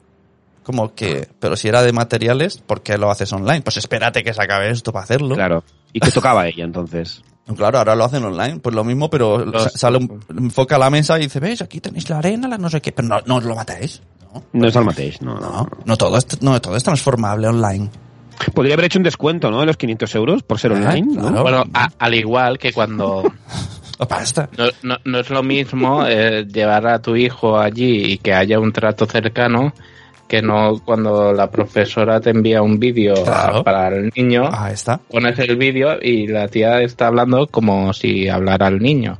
[SPEAKER 3] Como que, pero si era de materiales, ¿por qué lo haces online? Pues espérate que se acabe esto para hacerlo.
[SPEAKER 4] Claro. ¿Y qué tocaba ella entonces?
[SPEAKER 3] Claro, ahora lo hacen online, pues lo mismo, pero
[SPEAKER 5] Los-
[SPEAKER 3] sale un, enfoca a la mesa y dice, veis, aquí tenéis la arena, la no sé qué, pero no, no os lo matéis. No,
[SPEAKER 4] No es el mateix, no.
[SPEAKER 3] no, no todo es, no todo es transformable online.
[SPEAKER 4] Podría haber hecho un descuento, ¿no? De los 500 euros por ser
[SPEAKER 3] Ah,
[SPEAKER 4] online, ¿no?
[SPEAKER 3] claro.
[SPEAKER 5] Bueno, a- al igual que cuando
[SPEAKER 3] Oh,
[SPEAKER 5] no, no- no es lo mismo eh, llevar a tu hijo allí y que haya un trato cercano que no cuando la profesora te envía un vídeo
[SPEAKER 3] Claro.
[SPEAKER 5] para el niño,
[SPEAKER 3] Ahí está.
[SPEAKER 5] pones el vídeo y la tía está hablando como si hablara al niño.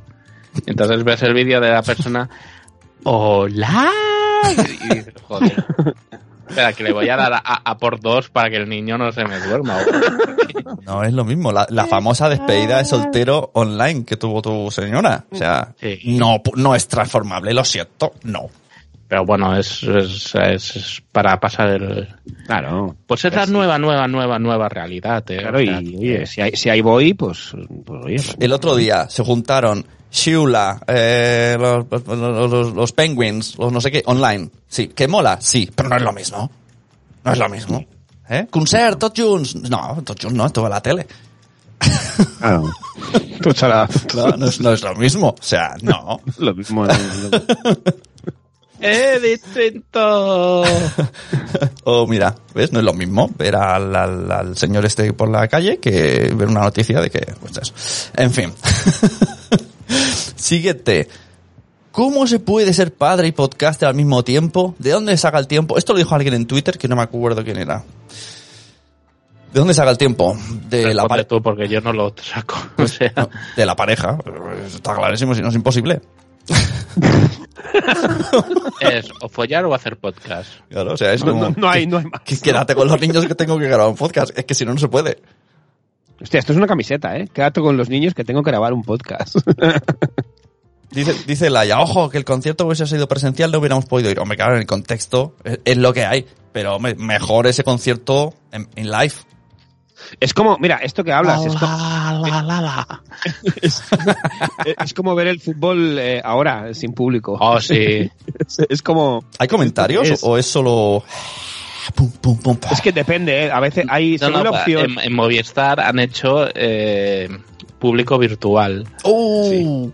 [SPEAKER 5] Entonces ves el vídeo de la persona, hola, y dices, joder. Espera, que le voy a dar a, a por dos para que el niño no se me duerma.
[SPEAKER 3] No es lo mismo. La, la famosa despedida de soltero online que tuvo tu señora. O sea,
[SPEAKER 5] Sí.
[SPEAKER 3] no, no es transformable, lo siento, no.
[SPEAKER 5] Pero bueno, es, es, es- es para pasar el...
[SPEAKER 4] Claro.
[SPEAKER 5] Pues es la nueva, nueva, nueva, nueva realidad. ¿eh?
[SPEAKER 4] Claro,
[SPEAKER 5] O
[SPEAKER 4] y oye, si, hay, si ahí voy, pues, pues oye.
[SPEAKER 3] El otro día se juntaron Shula, eh, los, los- los- los Penguins, los no sé qué, online. Sí, que mola, sí, pero no es lo mismo. No es lo mismo. ¿Eh? Concert, tots junts. No, tots junts no, esto a la tele.
[SPEAKER 4] Claro. Tú chala,
[SPEAKER 3] No, no es, no es lo mismo. O sea, no.
[SPEAKER 4] lo mismo. ¿no?
[SPEAKER 5] ¡Eh, distinto!
[SPEAKER 3] O mira, ¿ves? No es lo mismo ver al, al- al señor este por la calle que ver una noticia de que, pues eso. En fin. Siguiente. ¿Cómo se puede ser padre y podcaster al mismo tiempo? ¿De dónde saca el tiempo? Esto lo dijo alguien en Twitter que no me acuerdo quién era. ¿De dónde saca el tiempo? De la,
[SPEAKER 5] Responde
[SPEAKER 3] pare-
[SPEAKER 5] tú, porque yo no lo saco. O sea,
[SPEAKER 3] no, de la pareja. Está clarísimo, si no es imposible.
[SPEAKER 5] Es o follar o hacer podcast.
[SPEAKER 3] Claro, o sea, es
[SPEAKER 4] No,
[SPEAKER 3] como...
[SPEAKER 4] no, no hay, no hay más.
[SPEAKER 3] que- Quédate con los niños que tengo que grabar un podcast. Es que si no, no se puede.
[SPEAKER 4] Hostia, esto es una camiseta, ¿eh? Quédate con los niños que tengo que grabar un podcast.
[SPEAKER 3] Dice, dice Laia, ojo, que el concierto hubiese sido presencial, no hubiéramos podido ir. Hombre, claro, en el contexto es, es lo que hay. Pero hombre, mejor ese concierto en, en live.
[SPEAKER 4] Es como, mira, esto que hablas, es como, es, es como ver el fútbol eh, ahora, sin público.
[SPEAKER 5] Oh, sí.
[SPEAKER 4] Es, es como,
[SPEAKER 3] ¿Hay comentarios
[SPEAKER 4] Es-
[SPEAKER 3] o es solo... Pum, pum, pum,
[SPEAKER 4] es que depende, ¿eh? A veces hay,
[SPEAKER 5] No, no,
[SPEAKER 4] la opción,
[SPEAKER 5] en, en Movistar han hecho eh, público virtual.
[SPEAKER 3] Uh,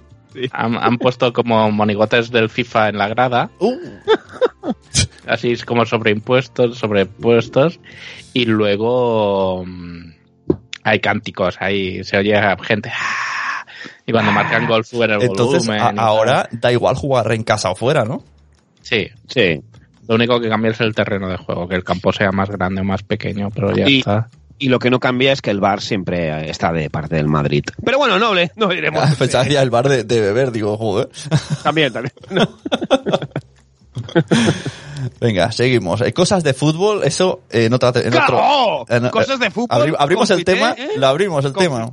[SPEAKER 5] Han, han puesto como monigotes del FIFA en la grada,
[SPEAKER 3] uh.
[SPEAKER 5] así es como sobreimpuestos, sobrepuestos, y luego mm, hay cánticos, ahí se oye a gente. "Ah", Y cuando marcan gol suben el
[SPEAKER 3] Entonces,
[SPEAKER 5] volumen.
[SPEAKER 3] a-
[SPEAKER 5] y tal.
[SPEAKER 3] ahora da igual jugar en casa o fuera, ¿no?
[SPEAKER 5] Sí,
[SPEAKER 4] sí.
[SPEAKER 5] lo único que cambia es el terreno de juego, que el campo sea más grande o más pequeño, pero ya
[SPEAKER 4] Y-
[SPEAKER 5] está.
[SPEAKER 4] Y lo que no cambia es que el bar siempre está de parte del Madrid. Pero bueno, noble, no diremos.
[SPEAKER 3] Ah, Pensaba el bar de, de beber, digo, joder.
[SPEAKER 4] También, también. No.
[SPEAKER 3] Venga, seguimos. Eh, cosas de fútbol, eso eh, en otra... En
[SPEAKER 4] ¡Claro!
[SPEAKER 3] otro- en-
[SPEAKER 4] Cosas de fútbol,
[SPEAKER 3] abri- abrimos el
[SPEAKER 4] confité,
[SPEAKER 3] tema,
[SPEAKER 4] ¿eh?
[SPEAKER 3] lo abrimos el tema.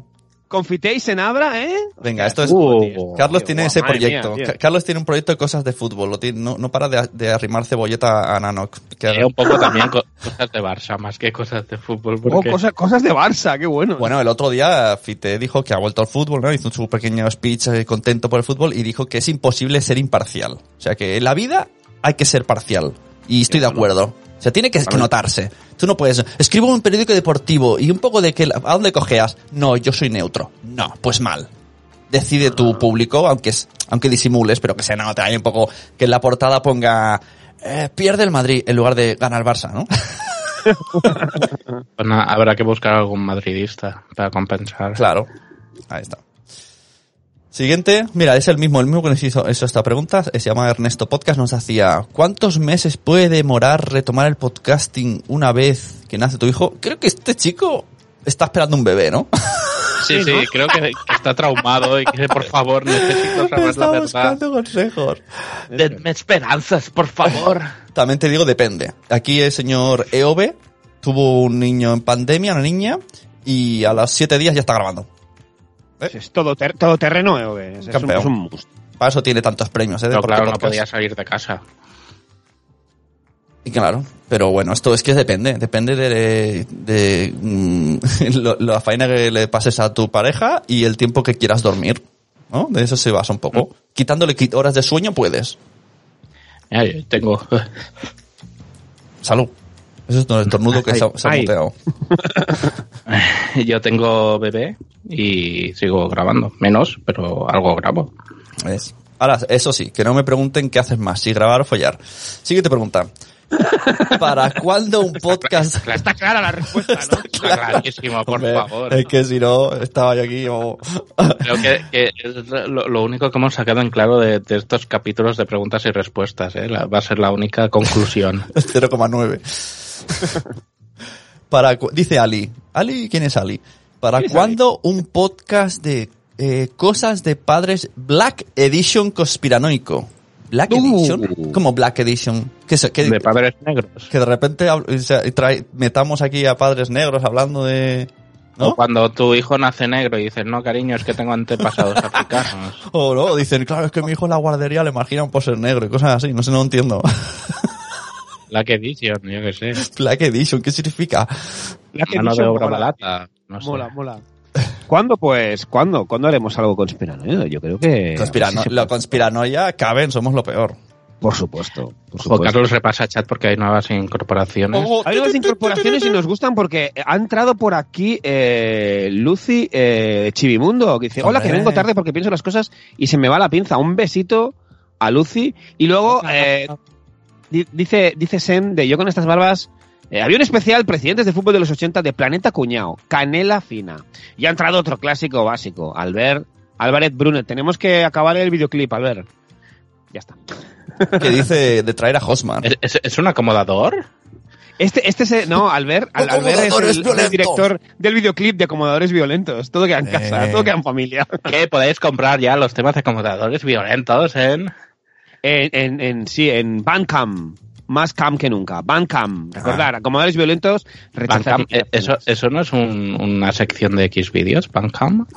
[SPEAKER 4] Confitéis en Abra, ¿eh?
[SPEAKER 3] Venga, esto es...
[SPEAKER 5] Uh,
[SPEAKER 3] Carlos
[SPEAKER 4] Tío,
[SPEAKER 3] tiene ese proyecto.
[SPEAKER 4] mía,
[SPEAKER 3] Carlos tiene un proyecto de cosas de fútbol. Lo tiene- no, no para de, de arrimar cebolleta a Nanok. Que-
[SPEAKER 5] Eh, un poco también co- cosas de Barça, más que cosas de fútbol.
[SPEAKER 4] Oh, cosas, cosas de Barça, qué bueno.
[SPEAKER 3] Bueno, el otro día Fite dijo que ha vuelto al fútbol, ¿no? Hizo su pequeño speech eh, contento por el fútbol y dijo que es imposible ser imparcial. O sea, que en la vida hay que ser parcial. Y estoy de acuerdo. O sea, tiene que, que notarse. Tú no puedes, escribo un periódico deportivo y un poco de que, ¿a dónde cojeas? No, yo soy neutro. No, pues mal. Decide tu público, aunque es, aunque disimules, pero que se note ahí un poco, que en la portada ponga, eh, pierde el Madrid en lugar de gana el Barça, ¿no?
[SPEAKER 5] Pues nada, habrá que buscar algún madridista para compensar.
[SPEAKER 3] Claro. Ahí está. Siguiente, mira, es el mismo, el mismo que nos hizo, hizo esta pregunta, se llama Ernesto Podcast, nos hacía, ¿cuántos meses puede demorar retomar el podcasting una vez que nace tu hijo? Creo que este chico está esperando un bebé, ¿no?
[SPEAKER 5] Sí, sí, creo que, que está traumado y que por favor necesito saber la
[SPEAKER 3] está
[SPEAKER 5] verdad.
[SPEAKER 3] buscando consejos.
[SPEAKER 5] Denme esperanzas, por favor.
[SPEAKER 3] También te digo, depende. Aquí el señor EOB tuvo un niño en pandemia, una niña, y a los siete días ya está grabando.
[SPEAKER 4] Es todo, ter- todo terreno, eh, es, es un, es un must.
[SPEAKER 3] Para eso tiene tantos premios, ¿eh?
[SPEAKER 5] Pero claro, no podía salir de casa.
[SPEAKER 3] Y claro, pero bueno, esto es que depende, depende de, de, mm, lo- la faena que le pases a tu pareja y el tiempo que quieras dormir, ¿no? De eso se basa un poco. Quitándole qui- horas de sueño puedes.
[SPEAKER 5] Yo tengo...
[SPEAKER 3] Salud. Eso es un estornudo que
[SPEAKER 4] Ay,
[SPEAKER 3] se ha, se ha
[SPEAKER 4] ay.
[SPEAKER 3] muteado.
[SPEAKER 5] yo tengo bebé y sigo grabando. Menos, pero algo grabo.
[SPEAKER 3] ¿Ves? Ahora, eso sí, que no me pregunten qué haces más, si grabar o follar. Siguiente pregunta. ¿Para cuándo un podcast?
[SPEAKER 4] Está clara la respuesta, ¿no?
[SPEAKER 5] Está clarísimo, por
[SPEAKER 3] Hombre,
[SPEAKER 5] favor.
[SPEAKER 3] Es que si no, estaba yo aquí como...
[SPEAKER 5] Creo que, que es lo, lo único que hemos sacado en claro de, de estos capítulos de preguntas y respuestas. ¿eh? La- va a ser la única conclusión.
[SPEAKER 3] 0,9. Para, dice Ali. Ali, ¿quién es Ali? ¿Para
[SPEAKER 4] ¿Quién es
[SPEAKER 3] cuándo un podcast de eh, cosas de padres Black Edition conspiranoico? Black
[SPEAKER 4] Uh.
[SPEAKER 3] Edition? ¿Cómo Black Edition? ¿Qué se- qué-
[SPEAKER 5] De padres negros.
[SPEAKER 3] que de repente hab- o sea, trae- metamos aquí a padres negros hablando de...
[SPEAKER 5] O
[SPEAKER 3] ¿No?
[SPEAKER 5] cuando tu hijo nace negro y dices, no, cariño, es que tengo antepasados africanos.
[SPEAKER 3] O no, dicen, claro, es que mi hijo en la guardería le marginan por ser negro y cosas así, no sé, no entiendo.
[SPEAKER 5] Black Edition, yo qué sé.
[SPEAKER 3] Black Edition, ¿qué significa?
[SPEAKER 4] La que
[SPEAKER 5] Mano de
[SPEAKER 4] dicho
[SPEAKER 5] obra
[SPEAKER 4] mola.
[SPEAKER 5] barata. No sé.
[SPEAKER 4] Mola, mola. ¿Cuándo, pues? ¿Cuándo? ¿Cuándo haremos algo conspiranoico? Yo creo que...
[SPEAKER 3] Conspirano, la conspiranoia caben, somos lo peor.
[SPEAKER 4] Por supuesto. Por supuesto.
[SPEAKER 5] Carlos repasa chat porque hay nuevas incorporaciones.
[SPEAKER 4] Hay nuevas incorporaciones y nos gustan porque ha entrado por aquí eh, Lucy eh, de Chivimundo, que dice, hola, que vengo tarde porque pienso las cosas y se me va la pinza. Un besito a Lucy. Y luego eh, dice, dice Sen de yo con estas barbas... eh, había un especial Presidentes de Fútbol de los 80 de Planeta Cuñao, Canela Fina. Y ha entrado otro clásico básico, Albert, Álvarez Brunet. Tenemos que acabar el videoclip, Albert. Ya está.
[SPEAKER 3] Que dice de traer a Hosman.
[SPEAKER 5] ¿Es, es- es un acomodador?
[SPEAKER 4] Este, este es, no, Albert, Al- Albert es el director del videoclip de Acomodadores Violentos. Todo queda en casa,
[SPEAKER 3] Eh.
[SPEAKER 4] todo queda en familia.
[SPEAKER 5] Que podéis comprar ya los temas de acomodadores violentos en...
[SPEAKER 4] En, en, en- sí, en Bandcamp. Más cam que nunca. Bandcamp. Recordar, Acomodadores Violentos, rechazar
[SPEAKER 5] Eh, ¿Eso, ¿Eso no es un- una sección de X vídeos, Bandcamp?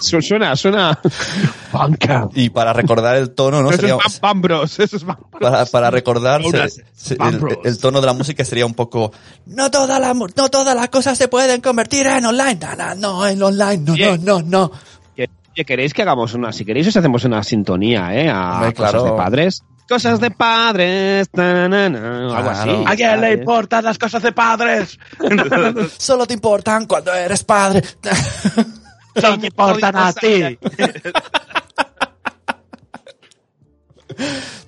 [SPEAKER 4] Su- Suena, suena. Bandcamp.
[SPEAKER 3] Y para recordar el tono, ¿no?
[SPEAKER 4] Eso
[SPEAKER 3] Sería,
[SPEAKER 4] es Bam, Bros. Eso es Bam Bros.
[SPEAKER 3] para, para recordar se-
[SPEAKER 4] Unas
[SPEAKER 3] se- el, el tono de la música sería un poco no todas las mu- no todas las cosas se pueden convertir en online no, no, no en online no no no no
[SPEAKER 4] Que- que ¿Queréis que hagamos una? Si queréis, os hacemos una sintonía, ¿eh? A
[SPEAKER 3] Hombre,
[SPEAKER 4] cosas de padres. Cosas de padres. ta, na, na, algo así.
[SPEAKER 5] ¿A quién le importan las cosas de padres?
[SPEAKER 3] solo te importan cuando eres padre
[SPEAKER 5] Solo te importan a ti.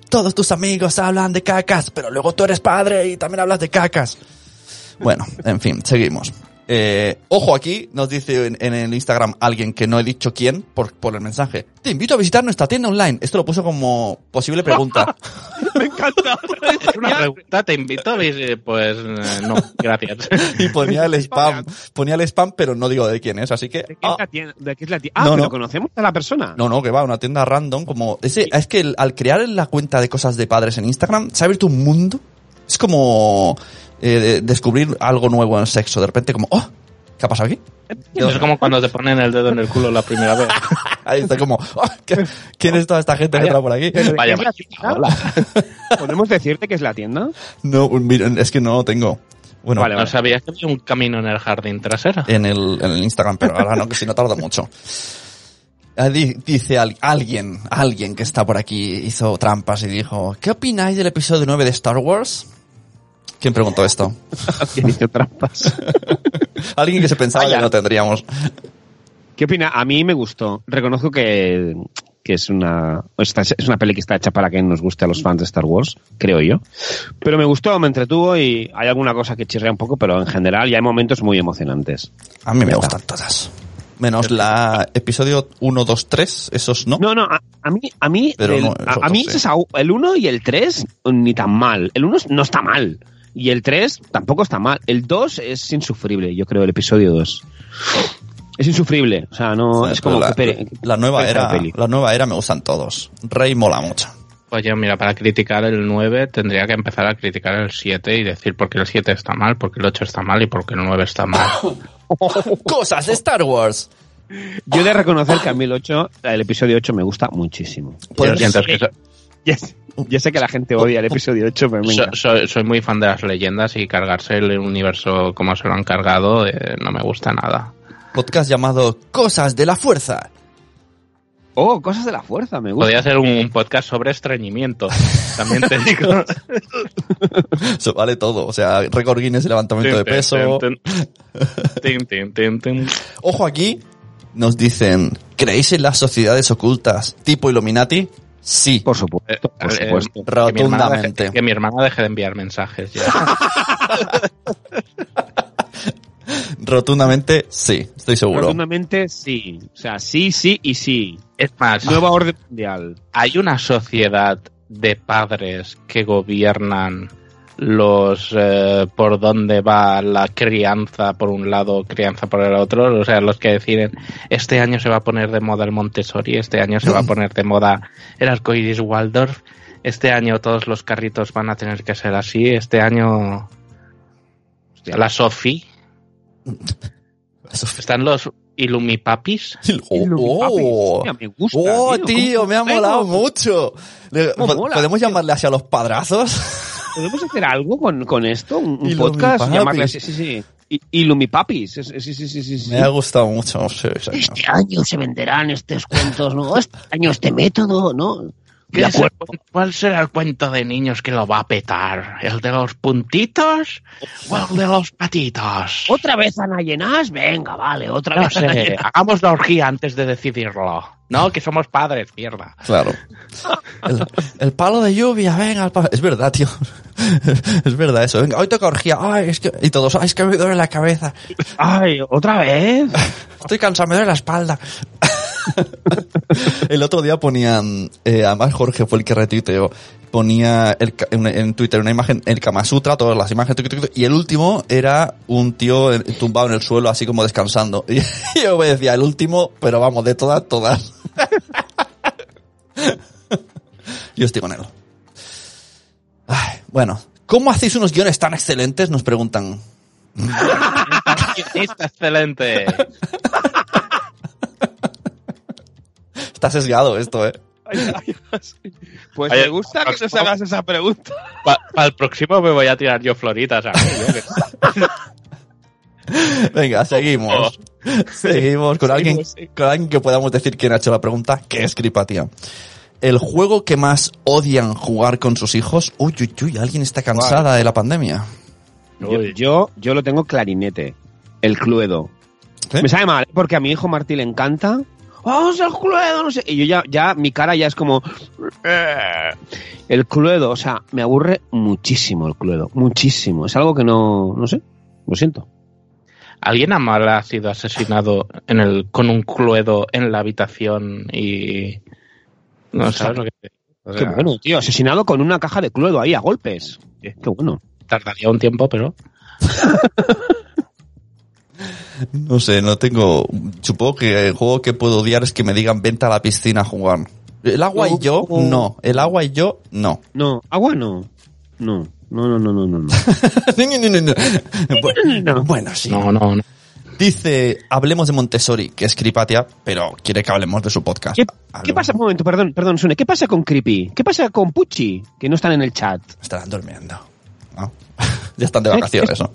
[SPEAKER 3] todos tus amigos hablan de cacas pero luego tú eres padre y también hablas de cacas bueno en fin seguimos Eh, ojo aquí, nos dice en, en el Instagram alguien que no he dicho quién por, por el mensaje. Te invito a visitar nuestra tienda online. Esto lo puso como posible pregunta.
[SPEAKER 4] Me encanta.
[SPEAKER 5] Es una pregunta, te invito a ver, pues eh, no, gracias.
[SPEAKER 3] y ponía el spam. Ponía el spam, pero no digo de quién es, así que...
[SPEAKER 4] ¿De qué
[SPEAKER 3] ah,
[SPEAKER 4] es la tienda? ¿De qué es la tienda? Ah,
[SPEAKER 3] No,
[SPEAKER 4] pero
[SPEAKER 3] no.
[SPEAKER 4] conocemos a la persona.
[SPEAKER 3] No, no, que va, una tienda random, como... Ese, es que el- al crear la cuenta de cosas de padres en Instagram, se ha abierto un mundo. Es como eh, de- descubrir algo nuevo en el sexo. De repente como, oh, ¿qué ha pasado aquí?
[SPEAKER 5] Es como cuando te ponen el dedo en el culo la primera vez.
[SPEAKER 3] Ahí está como, oh, ¿qué- ¿quién es toda esta gente que entra por aquí?
[SPEAKER 4] ¿Pero de
[SPEAKER 5] Vaya, hola.
[SPEAKER 4] ¿Podemos decirte que es la tienda?
[SPEAKER 3] No, mira, es que no lo tengo. Bueno,
[SPEAKER 4] Vale,
[SPEAKER 5] ¿No sabías que había un camino en el jardín trasero?
[SPEAKER 3] en el, en el Instagram, pero ahora no, que si no tarda mucho. Ah, di- Dice al- alguien, alguien que está por aquí, hizo trampas y dijo, ¿qué opináis del episodio 9 de Star Wars? ¿Quién preguntó esto?
[SPEAKER 4] ¿Quién hizo trampas?
[SPEAKER 3] Alguien que se pensaba
[SPEAKER 4] Vaya.
[SPEAKER 3] que no tendríamos.
[SPEAKER 4] ¿Qué opina? A mí me gustó. Reconozco que, que es una esta- es una peli que está hecha para que nos guste a los fans de Star Wars, creo yo. Pero me gustó, me entretuvo y hay alguna cosa que chirrea un poco, pero en general ya hay momentos muy emocionantes.
[SPEAKER 3] A mí me
[SPEAKER 4] Ya
[SPEAKER 3] gustan todas. Menos la episodio 1, 2, 3, esos no.
[SPEAKER 4] No, no, a, a mí, a mí,
[SPEAKER 3] Pero
[SPEAKER 4] el,
[SPEAKER 3] no,
[SPEAKER 4] a, a mí
[SPEAKER 3] sí.
[SPEAKER 4] el 1 y el 3 ni tan mal. El 1 no está mal. Y el 3 tampoco está mal. El 2 es insufrible, yo creo, el episodio 2. Es insufrible. O sea, no,
[SPEAKER 3] Sí,
[SPEAKER 4] es como
[SPEAKER 3] pero
[SPEAKER 4] que
[SPEAKER 3] la, la nueva era,
[SPEAKER 4] peli.
[SPEAKER 3] la nueva era me gustan todos. Rey mola mucho.
[SPEAKER 5] Oye, mira, para criticar el 9 tendría que empezar a criticar el 7 y decir por qué el 7 está mal, por qué el 8 está mal y por qué el 9 está mal.
[SPEAKER 3] Cosas de Star Wars.
[SPEAKER 4] Yo he de reconocer que a mí el 8, el episodio 8 me gusta muchísimo.
[SPEAKER 3] Pues-
[SPEAKER 5] Yo siento que
[SPEAKER 4] Ya sé, ya sé que la gente odia el episodio 8, pero me
[SPEAKER 5] so-
[SPEAKER 4] encanta.
[SPEAKER 5] soy, muy fan de las leyendas y cargarse el universo como se lo han cargado eh, no me gusta nada.
[SPEAKER 3] Podcast llamado Cosas de la Fuerza.
[SPEAKER 4] Oh, cosas de la fuerza, me gusta.
[SPEAKER 5] Podría hacer un podcast sobre estreñimiento. También te digo.
[SPEAKER 3] Eso vale todo. O sea, récord Guinness y levantamiento de peso. Ojo aquí, nos dicen, ¿creéis en las sociedades ocultas tipo Illuminati? Sí,
[SPEAKER 4] Por supuesto, por
[SPEAKER 5] Eh,
[SPEAKER 4] supuesto.
[SPEAKER 5] que mi
[SPEAKER 3] rotundamente.
[SPEAKER 5] deje- Que mi hermana deje de enviar mensajes ya.
[SPEAKER 3] Rotundamente sí, estoy seguro.
[SPEAKER 4] Rotundamente sí. O sea, sí, sí y sí.
[SPEAKER 5] Es más,
[SPEAKER 4] Nueva orden mundial.
[SPEAKER 5] hay una sociedad de padres que gobiernan los eh, por dónde va la crianza por un lado, crianza por el otro, o sea, los que deciden este año se va a poner de moda el Montessori, este año se va a poner de moda el arcoiris Waldorf, este año todos los carritos van a tener que ser así, este año hostia, la Sofi, están los Illumipapis,
[SPEAKER 3] Oh,
[SPEAKER 4] me gusta.
[SPEAKER 3] oh, tío,
[SPEAKER 4] ¿cómo-
[SPEAKER 3] me ha molado mucho. Le-
[SPEAKER 4] ¿Cómo
[SPEAKER 3] ¿po-
[SPEAKER 4] mola,
[SPEAKER 3] ¿Podemos
[SPEAKER 4] tío?
[SPEAKER 3] llamarle hacia los padrazos?
[SPEAKER 4] ¿Podemos hacer algo con, con esto? ¿Un, podcast? Llamarle así, sí, sí. I- Illumipapis. es- Sí, sí, sí, sí, sí.
[SPEAKER 3] Me ha gustado mucho. sí.
[SPEAKER 6] Este año se venderán estos cuentos, ¿no? Este año este método, ¿no?
[SPEAKER 5] ¿Qué es el ¿Cuál será el cuento de niños que lo va a petar? ¿El de los puntitos o el de los patitos?
[SPEAKER 6] ¿Otra vez Ana Llenás? Venga, vale, otra
[SPEAKER 5] No
[SPEAKER 6] vez
[SPEAKER 5] sé, hagamos la orgía antes de decidirlo. No, que somos padres, mierda.
[SPEAKER 3] Claro. El, el palo de lluvia, venga. el palo- Es verdad, tío. Es verdad eso. Venga, hoy toca orgía. Ay, es que... Y todos, ay, es que me duele la cabeza.
[SPEAKER 4] Ay, ¿otra vez?
[SPEAKER 3] Estoy cansado, me duele la espalda. el otro día ponían, eh, además Jorge fue el que retuiteó, ponía en, Twitter una imagen, el Kama Sutra, todas las imágenes, y el último era un tío tumbado en el suelo, así como descansando. Y yo me decía, el último, pero vamos, de todas, todas. yo estoy con él. Bueno, ¿cómo hacéis unos guiones tan excelentes? Nos preguntan.
[SPEAKER 5] Excelente.
[SPEAKER 3] Está sesgado esto, eh.
[SPEAKER 4] Pues
[SPEAKER 5] Oye,
[SPEAKER 4] me gusta que nos hagas esa pregunta.
[SPEAKER 5] Para el próximo me voy a tirar yo floritas a mí. yo que-
[SPEAKER 3] Venga, seguimos. Seguimos con alguien, con alguien que podamos decir quién ha hecho la pregunta, que es Cripatia. El juego que más odian jugar con sus hijos. Uy, uy, uy, alguien está cansada de la pandemia.
[SPEAKER 4] Yo, yo, yo lo tengo clarinete. El Cluedo. Me sabe mal, ¿eh? porque a mi hijo Martí le encanta. ¡Vamos al Cluedo! No sé. Y yo ya, ya, mi cara ya es como. El Cluedo, o sea, me aburre muchísimo el Cluedo. Muchísimo. Es algo que no. No sé. Lo siento.
[SPEAKER 5] ¿Alguien mal ha sido asesinado en el, con un cluedo en la habitación y... No sabes lo que? O
[SPEAKER 4] Qué bueno, tío. Asesinado con una caja de Cluedo ahí a golpes. Qué bueno.
[SPEAKER 5] Tardaría un tiempo, pero...
[SPEAKER 3] No sé, no tengo. Supongo que el juego que puedo odiar es que me digan vente a la piscina a jugar. El agua y yo,
[SPEAKER 4] No.
[SPEAKER 3] no. El agua y yo, no.
[SPEAKER 4] No, agua no. No. No, no, no, no, no. no.
[SPEAKER 3] No, no, no, no. Bu- Bueno, sí.
[SPEAKER 5] No, no, no.
[SPEAKER 3] Dice, hablemos de Montessori, que es Cripatia, pero quiere que hablemos de su podcast.
[SPEAKER 4] ¿Qué, ¿Qué
[SPEAKER 3] Hablemos.
[SPEAKER 4] pasa? Un momento, perdón, perdón, Sune. ¿Qué pasa con Creepy? ¿Qué pasa con Pucci? Que no están en el chat.
[SPEAKER 3] Estarán durmiendo. ¿no? ya están de vacaciones, ¿no?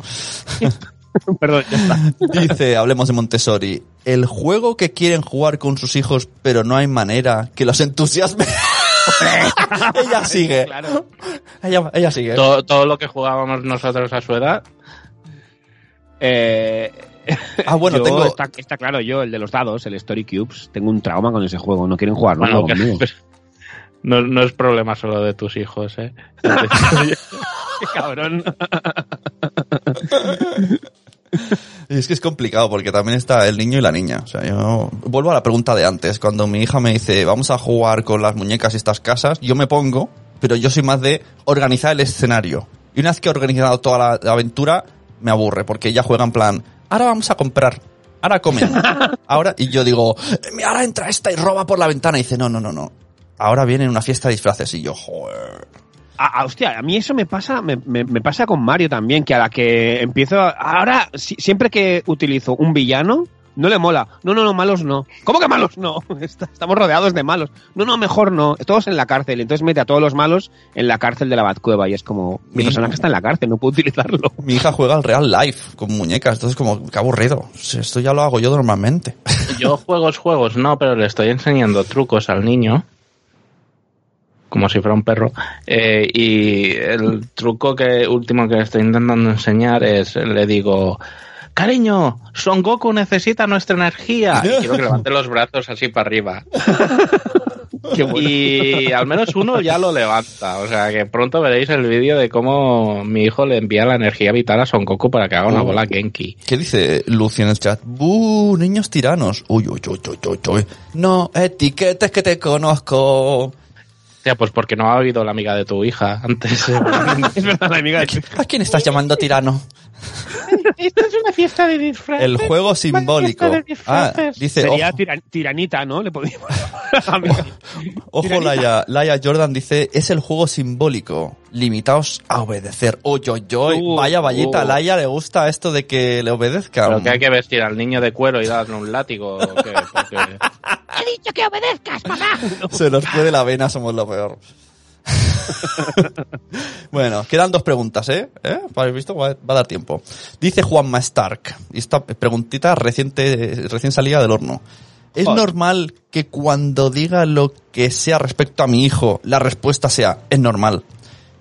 [SPEAKER 4] perdón, ya está.
[SPEAKER 3] Dice, hablemos de Montessori. El juego que quieren jugar con sus hijos, pero no hay manera que los entusiasme. ella sigue.
[SPEAKER 4] Claro.
[SPEAKER 3] Ella, ella sigue.
[SPEAKER 5] Todo, todo lo que jugábamos nosotros a su edad,
[SPEAKER 4] Eh,
[SPEAKER 3] Ah, bueno,
[SPEAKER 4] yo,
[SPEAKER 3] tengo.
[SPEAKER 4] Está, está claro, yo, el de los dados, el Story Cubes, tengo un trauma con ese juego. No quieren jugar,
[SPEAKER 5] bueno,
[SPEAKER 4] ¿no?
[SPEAKER 5] que-
[SPEAKER 4] conmigo.
[SPEAKER 5] no, no es problema solo de tus hijos, ¿eh?
[SPEAKER 4] Qué cabrón.
[SPEAKER 3] Y es que es complicado porque también está el niño y la niña. O sea, yo vuelvo a la pregunta de antes. Cuando mi hija me dice, vamos a jugar con las muñecas y estas casas, yo me pongo, pero yo soy más de organizar el escenario. Y una vez que he organizado toda la, la aventura, me aburre porque ella juega en plan, ahora vamos a comprar. Ahora comen. Ahora, y yo digo, "Eh, ahora entra esta y roba por la ventana. Y dice, no, no, no, no. Ahora viene una fiesta de disfraces. Y yo, joder.
[SPEAKER 4] Ah, ah, hostia, a mí eso me pasa, me, me- me pasa con Mario también, que a la que empiezo, a- ahora si- siempre que utilizo un villano, No le mola. No, no, no, malos no. ¿Cómo que malos no? Está- Estamos rodeados de malos. No, no, mejor no. Todos en la cárcel. Entonces mete a todos los malos en la cárcel de la Batcueva y es como, mi
[SPEAKER 3] Mi-
[SPEAKER 4] personaje está en la cárcel, no puedo utilizarlo.
[SPEAKER 3] Mi hija juega al Real Life con muñecas, entonces como, qué aburrido. Esto ya lo hago yo normalmente.
[SPEAKER 5] Yo juegos, juegos, no, pero le estoy enseñando trucos al niño. Como si fuera un perro. Eh, y el truco que último que estoy intentando enseñar es, le digo, cariño, Son Goku necesita nuestra energía. Y quiero que levante los brazos así para arriba. Y al menos uno ya lo levanta. O sea que pronto veréis el vídeo de cómo mi hijo le envía la energía vital a Son Goku para que haga una
[SPEAKER 3] Oh.
[SPEAKER 5] bola Genki.
[SPEAKER 3] ¿Qué dice Lucy en el chat? ¡Buh! Niños tiranos. Uy, uy, uy, uy, uy, uy. No etiquetes que te conozco.
[SPEAKER 5] O sea, pues porque no ha oído la amiga de tu hija antes.
[SPEAKER 4] Es verdad, la amiga de
[SPEAKER 3] ¿A quién estás llamando tirano?
[SPEAKER 5] Esto es una fiesta de disfraces.
[SPEAKER 3] El juego simbólico. Ah, dice,
[SPEAKER 4] Sería
[SPEAKER 3] ojo,
[SPEAKER 4] tiran- tiranita, ¿no? Le podríamos...
[SPEAKER 3] ojo Laia, Laia Jordan dice, es el juego simbólico. Limitaos a obedecer. Uy, uy.
[SPEAKER 4] Uh,
[SPEAKER 3] Vaya vallita,
[SPEAKER 5] uh.
[SPEAKER 3] Laia le gusta esto de que le obedezca.
[SPEAKER 5] Pero que hay que vestir al niño de cuero y darle un látigo. ¿o qué? Porque-
[SPEAKER 6] He dicho que obedezcas, papá.
[SPEAKER 3] Se nos puede la vena, somos lo peor. bueno, quedan dos preguntas, ¿eh? ¿Eh? ¿Habéis visto? Va va a dar tiempo. Dice Juanma Stark, y esta preguntita reciente, recién salida del horno. ¿Es
[SPEAKER 4] Joder.
[SPEAKER 3] normal que cuando diga lo que sea respecto a mi hijo, la respuesta sea, es normal?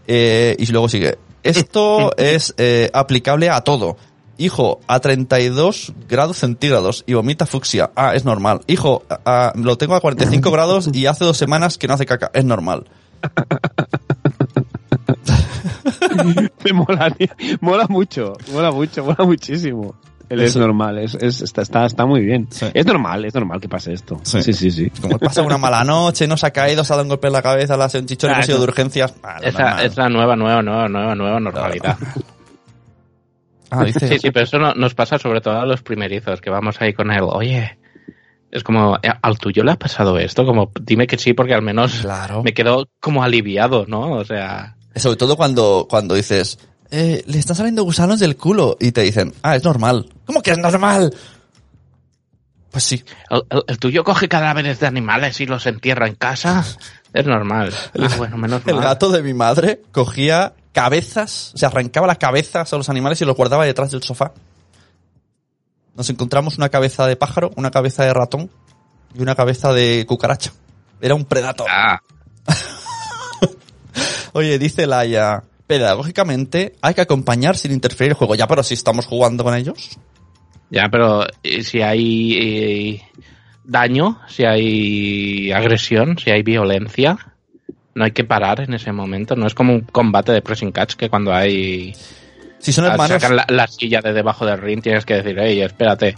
[SPEAKER 3] Eh, y luego sigue, esto es eh, aplicable a todo. Hijo, a 32 grados centígrados y vomita fucsia. Ah, es normal. Hijo, a- a- lo tengo a 45 grados y hace dos semanas que no hace caca. Es normal.
[SPEAKER 4] Me mola, mucho, mola mucho, mola muchísimo. Él es normal, es, es- está, está, está muy bien.
[SPEAKER 3] Sí.
[SPEAKER 4] Es normal, es normal que pase esto.
[SPEAKER 3] Sí.
[SPEAKER 4] Sí, sí, sí.
[SPEAKER 3] Como pasa una mala noche, no se ha caído, se ha dado un golpe en la cabeza, le ha un chichón,
[SPEAKER 4] Ah,
[SPEAKER 3] hemos ido
[SPEAKER 4] eso.
[SPEAKER 3] de urgencias. Ah,
[SPEAKER 5] es la nueva, nueva, nueva, nueva, nueva normalidad.
[SPEAKER 3] Ah, dice,
[SPEAKER 5] Sí, sí, pero eso no- nos pasa sobre todo a los primerizos, que vamos ahí con él. Oye, es como, eh, ¿al tuyo le ha pasado esto? Como, dime que sí, porque al menos
[SPEAKER 3] Claro.
[SPEAKER 5] me quedo como aliviado, ¿no? O sea,
[SPEAKER 3] Sobre todo cuando, cuando dices, eh, le están saliendo gusanos del culo y te dicen, ah, es normal. ¿Cómo que es normal? Pues sí.
[SPEAKER 5] ¿el, el- el tuyo coge cadáveres de animales y los entierra en casa? Es normal. Ah, bueno, menos
[SPEAKER 3] El
[SPEAKER 5] mal.
[SPEAKER 3] gato de mi madre cogía cabezas, o sea, arrancaba las cabezas a los animales y los guardaba detrás del sofá. Nos encontramos una cabeza de pájaro, una cabeza de ratón y una cabeza de cucaracha. Era un predator.
[SPEAKER 5] Ah,
[SPEAKER 3] Oye, dice Laia, pedagógicamente hay que acompañar sin interferir el juego. Ya, pero si estamos jugando con ellos.
[SPEAKER 5] ya, pero eh, si hay eh, daño, si hay agresión, si hay violencia, no hay que parar en ese momento. No es como un combate de pressing catch que cuando hay
[SPEAKER 3] Si son hermanos,
[SPEAKER 5] sacan la, la silla de debajo del ring, tienes que decir, hey, espérate.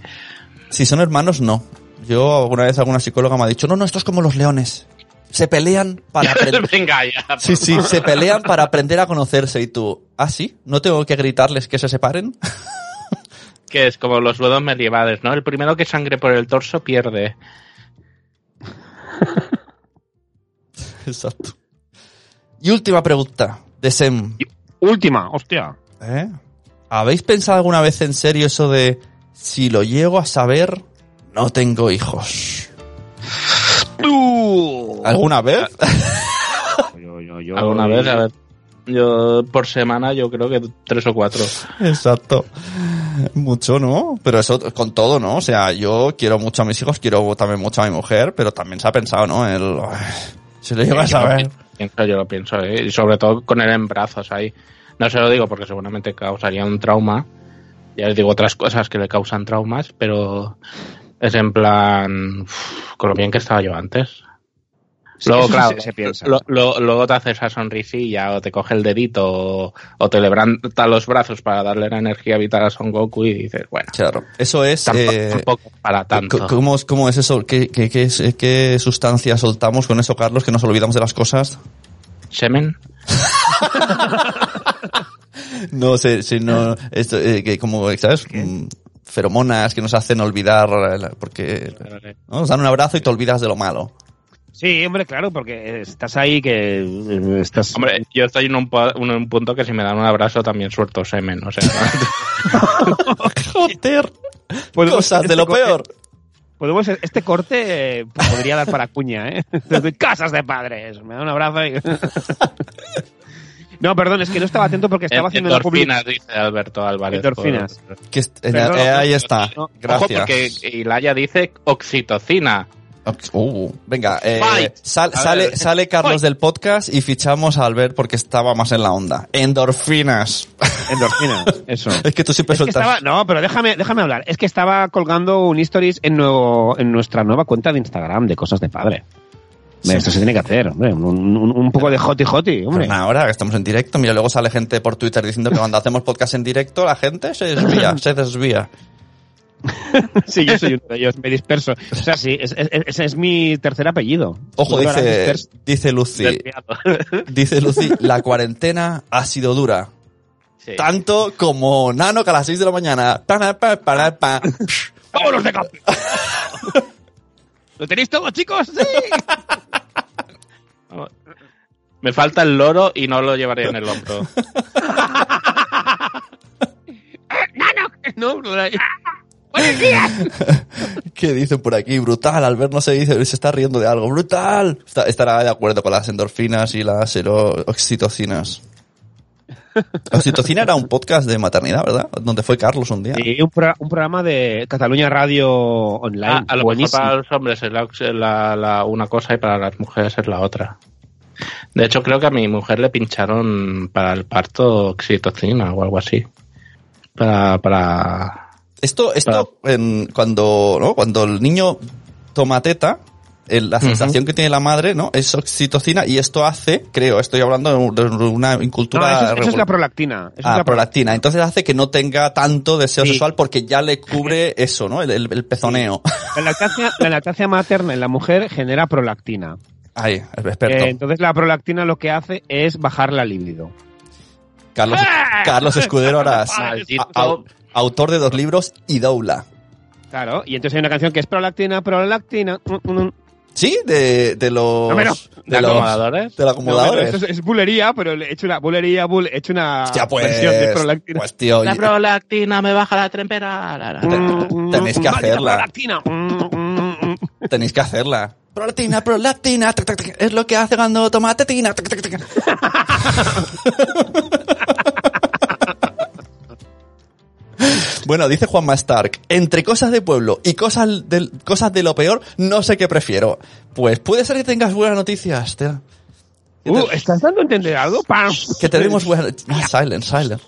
[SPEAKER 3] si son hermanos, no. Yo alguna vez alguna psicóloga me ha dicho, no, no, esto es como los leones. Se pelean para aprender.
[SPEAKER 5] Venga ya.
[SPEAKER 3] Sí, sí, se pelean para aprender a conocerse y tú, ¿ah, sí? ¿No tengo que gritarles que se separen?
[SPEAKER 5] Que es como los duelos medievales, ¿no? El primero que sangre por el torso pierde.
[SPEAKER 3] Exacto. Y última pregunta, de Sem.
[SPEAKER 4] Última, hostia.
[SPEAKER 3] ¿Eh? ¿Habéis pensado alguna vez en serio eso de si lo llego a saber, no tengo hijos? ¿Alguna vez?
[SPEAKER 4] Yo, yo, yo-
[SPEAKER 5] ¿Alguna vez? A ver. Yo, por semana, yo creo que tres o cuatro.
[SPEAKER 3] Exacto. Mucho, ¿no? Pero eso con todo, ¿no? O sea, yo quiero mucho a mis hijos, quiero también mucho a mi mujer, pero también se ha pensado, ¿no? El, si lo llego a
[SPEAKER 5] Yo lo
[SPEAKER 3] saber.
[SPEAKER 5] pienso, yo lo pienso, ¿eh? Y sobre todo con él en brazos ahí. No se lo digo porque seguramente causaría un trauma. Ya les digo otras cosas que le causan traumas, pero es en plan, uf, con lo bien que estaba yo antes.
[SPEAKER 4] Sí,
[SPEAKER 5] Luego, claro,
[SPEAKER 4] se- se piensa.
[SPEAKER 5] lo- lo- luego te hace esa sonrisilla o te coge el dedito o, o te levanta los brazos para darle la energía vital a Son Goku y dices, bueno,
[SPEAKER 3] Claro. Eso es...
[SPEAKER 5] tampoco,
[SPEAKER 3] eh,
[SPEAKER 5] tampoco para tanto.
[SPEAKER 3] ¿Cómo, es- ¿Cómo es eso? ¿Qué, qué, qué, es- qué sustancia soltamos con eso, Carlos, que nos olvidamos de las cosas?
[SPEAKER 5] ¿Semen?
[SPEAKER 3] No sé, si no, esto, eh, que como, ¿sabes? Mm, Feromonas que nos hacen olvidar, porque ¿no? nos dan un abrazo y te olvidas de lo malo.
[SPEAKER 4] Sí, hombre, claro, porque estás ahí que eh, estás...
[SPEAKER 5] Hombre, yo estoy en un, po- en un punto que si me dan un abrazo también suelto semen, o sea,
[SPEAKER 3] Joder.
[SPEAKER 4] Podemos-
[SPEAKER 3] Cosas de
[SPEAKER 4] este
[SPEAKER 3] lo
[SPEAKER 4] corte-
[SPEAKER 3] peor.
[SPEAKER 4] Podemos, este corte eh, podría dar para cuña, ¿eh? Desde Casas de padres. Me da un abrazo y... No, perdón, es que no estaba atento porque estaba haciendo una
[SPEAKER 5] endorfinas, dice Alberto Álvarez.
[SPEAKER 4] Endorfinas.
[SPEAKER 5] por-
[SPEAKER 3] eh,
[SPEAKER 4] Perdón,
[SPEAKER 3] eh, ahí está.
[SPEAKER 4] no.
[SPEAKER 5] Ojo,
[SPEAKER 3] Gracias.
[SPEAKER 5] porque Ilaya dice oxitocina.
[SPEAKER 3] Uh, venga, eh, sal- sale, Carlos del podcast y fichamos a Albert porque estaba más en la onda. Endorfinas.
[SPEAKER 4] Endorfinas, eso.
[SPEAKER 3] es que tú siempre
[SPEAKER 4] Es
[SPEAKER 3] sueltas.
[SPEAKER 4] estaba, no, pero déjame, déjame hablar. Es que estaba colgando un stories en, nuevo, en nuestra nueva cuenta de Instagram de cosas de padre. Hombre, Esto se tiene que hacer, hombre. Un, un- un poco de hoti hoti, hombre.
[SPEAKER 3] Pero ahora que estamos en directo, mira, luego sale gente por Twitter diciendo que cuando hacemos podcast en directo la gente se desvía, se desvía.
[SPEAKER 4] Sí, yo soy uno de ellos, me disperso. O sea, sí, es- es- ese es, mi tercer apellido.
[SPEAKER 3] Ojo, dice,
[SPEAKER 4] disperso.
[SPEAKER 3] dice Lucy, dice Lucy, la cuarentena ha sido dura.
[SPEAKER 5] Sí.
[SPEAKER 3] Tanto como Nano que a las 6 de la mañana. Pa, pa, pa, pa, pa.
[SPEAKER 1] ¡Vámonos de camping! ¿Lo tenéis todo, chicos? ¡Sí!
[SPEAKER 5] Me falta el loro y no lo llevaré en el hombro.
[SPEAKER 1] No, ¡Buenos días!
[SPEAKER 3] ¿Qué dicen por aquí? Brutal, Albert no se dice, se está riendo de algo. ¡Brutal! Está- estará de acuerdo con las endorfinas y las oxitocinas. Oxitocina era un podcast de maternidad, ¿verdad? Donde fue Carlos un día.
[SPEAKER 4] Sí, un, pro- un programa de Cataluña Radio Online.
[SPEAKER 5] Ah, a lo mejor para los hombres es la, la- la- una cosa y para las mujeres es la otra. De hecho, creo que a mi mujer le pincharon para el parto oxitocina o algo así. Para, para...
[SPEAKER 3] Esto, esto en- cuando, ¿no? cuando el niño toma teta, el- la sensación que tiene la madre, ¿no? Es oxitocina y esto hace, creo, estoy hablando de un- de una
[SPEAKER 4] No,
[SPEAKER 3] incultura
[SPEAKER 4] eso, es- eso es la prolactina. Eso es
[SPEAKER 3] Ah,
[SPEAKER 4] la
[SPEAKER 3] prolactina. Entonces hace que no tenga tanto deseo
[SPEAKER 4] Sí.
[SPEAKER 3] sexual porque ya le cubre eso, ¿no? El, el- el pezoneo.
[SPEAKER 4] La lactancia, la lactancia materna en la mujer genera prolactina.
[SPEAKER 3] El experto.
[SPEAKER 4] Eh, entonces la prolactina lo que hace es bajar la libido.
[SPEAKER 3] Carlos, Carlos Escudero Aras, au- autor de dos libros y doula.
[SPEAKER 4] Claro, y entonces hay una canción que es prolactina, prolactina. mm, mm, mm.
[SPEAKER 3] Sí, de, de los,
[SPEAKER 4] No, pero-
[SPEAKER 3] de
[SPEAKER 5] ¿De
[SPEAKER 3] los
[SPEAKER 5] acomodadores?
[SPEAKER 3] de los
[SPEAKER 4] No,
[SPEAKER 3] acomodadores.
[SPEAKER 4] eso es, es bulería, pero he hecho una bulería, bull- he hecho una
[SPEAKER 3] Hostia, pues,
[SPEAKER 4] versión de prolactina.
[SPEAKER 3] pues tío,
[SPEAKER 5] La prolactina me baja la.
[SPEAKER 4] Mm,
[SPEAKER 3] tenéis que hacerla.
[SPEAKER 4] prolactina.
[SPEAKER 3] Tenéis que hacerla. Prolactina, prolactina, es lo que hace cuando toma tetina. Bueno, dice Juanma Stark, entre cosas de pueblo y cosas, del, cosas de lo peor, no sé qué prefiero. Pues puede ser que tengas buenas noticias, tía.
[SPEAKER 4] Uh, ¿Estás dando entender algo? ¡Pam!
[SPEAKER 3] Que tenemos buenas... Ah, silent, silent.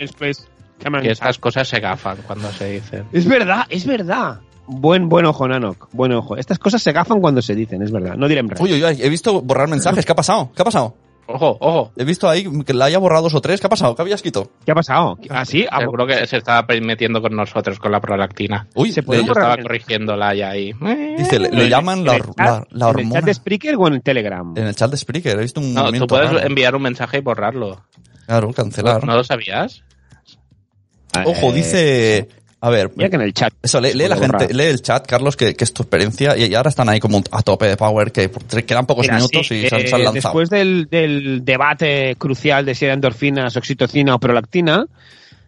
[SPEAKER 4] Después, on.
[SPEAKER 5] Que estas cosas se gafan cuando se dicen.
[SPEAKER 4] Es verdad, es verdad. Buen, buen ojo, Nanok. Buen ojo. Estas cosas se gafan cuando se dicen, es verdad. No diré en
[SPEAKER 3] Uy, uy, uy, he visto borrar mensajes. ¿Qué ha pasado? ¿Qué ha pasado?
[SPEAKER 5] Ojo, ojo.
[SPEAKER 3] He visto ahí que la haya borrado dos o tres. ¿Qué ha pasado? ¿Qué habías escrito?
[SPEAKER 4] ¿Qué ha pasado? ¿Ah, sí? Ah,
[SPEAKER 5] Seguro que se estaba metiendo con nosotros con la prolactina.
[SPEAKER 3] Uy,
[SPEAKER 4] Se puede
[SPEAKER 5] Yo
[SPEAKER 4] borrar
[SPEAKER 5] estaba
[SPEAKER 4] el-
[SPEAKER 5] corrigiéndola ya ahí.
[SPEAKER 3] dice, le, llaman la, la, la
[SPEAKER 4] ¿En el chat
[SPEAKER 3] hormona.
[SPEAKER 4] de Spreaker o en el Telegram?
[SPEAKER 3] En el chat de Spreaker he visto un
[SPEAKER 5] No, tú puedes
[SPEAKER 3] raro.
[SPEAKER 5] enviar un mensaje y borrarlo.
[SPEAKER 3] Claro, cancelar.
[SPEAKER 5] ¿No lo sabías?
[SPEAKER 3] Ojo, dice... A ver,
[SPEAKER 4] Mira que en el chat.
[SPEAKER 3] eso, lee, la gente, lee el chat, Carlos, que, que es tu experiencia, y, ahora están ahí como a tope de power, que quedan pocos
[SPEAKER 4] Mira,
[SPEAKER 3] minutos
[SPEAKER 4] sí,
[SPEAKER 3] y se, han-
[SPEAKER 4] eh,
[SPEAKER 3] se han lanzado.
[SPEAKER 4] Después del, del debate crucial de si era endorfinas, oxitocina o prolactina,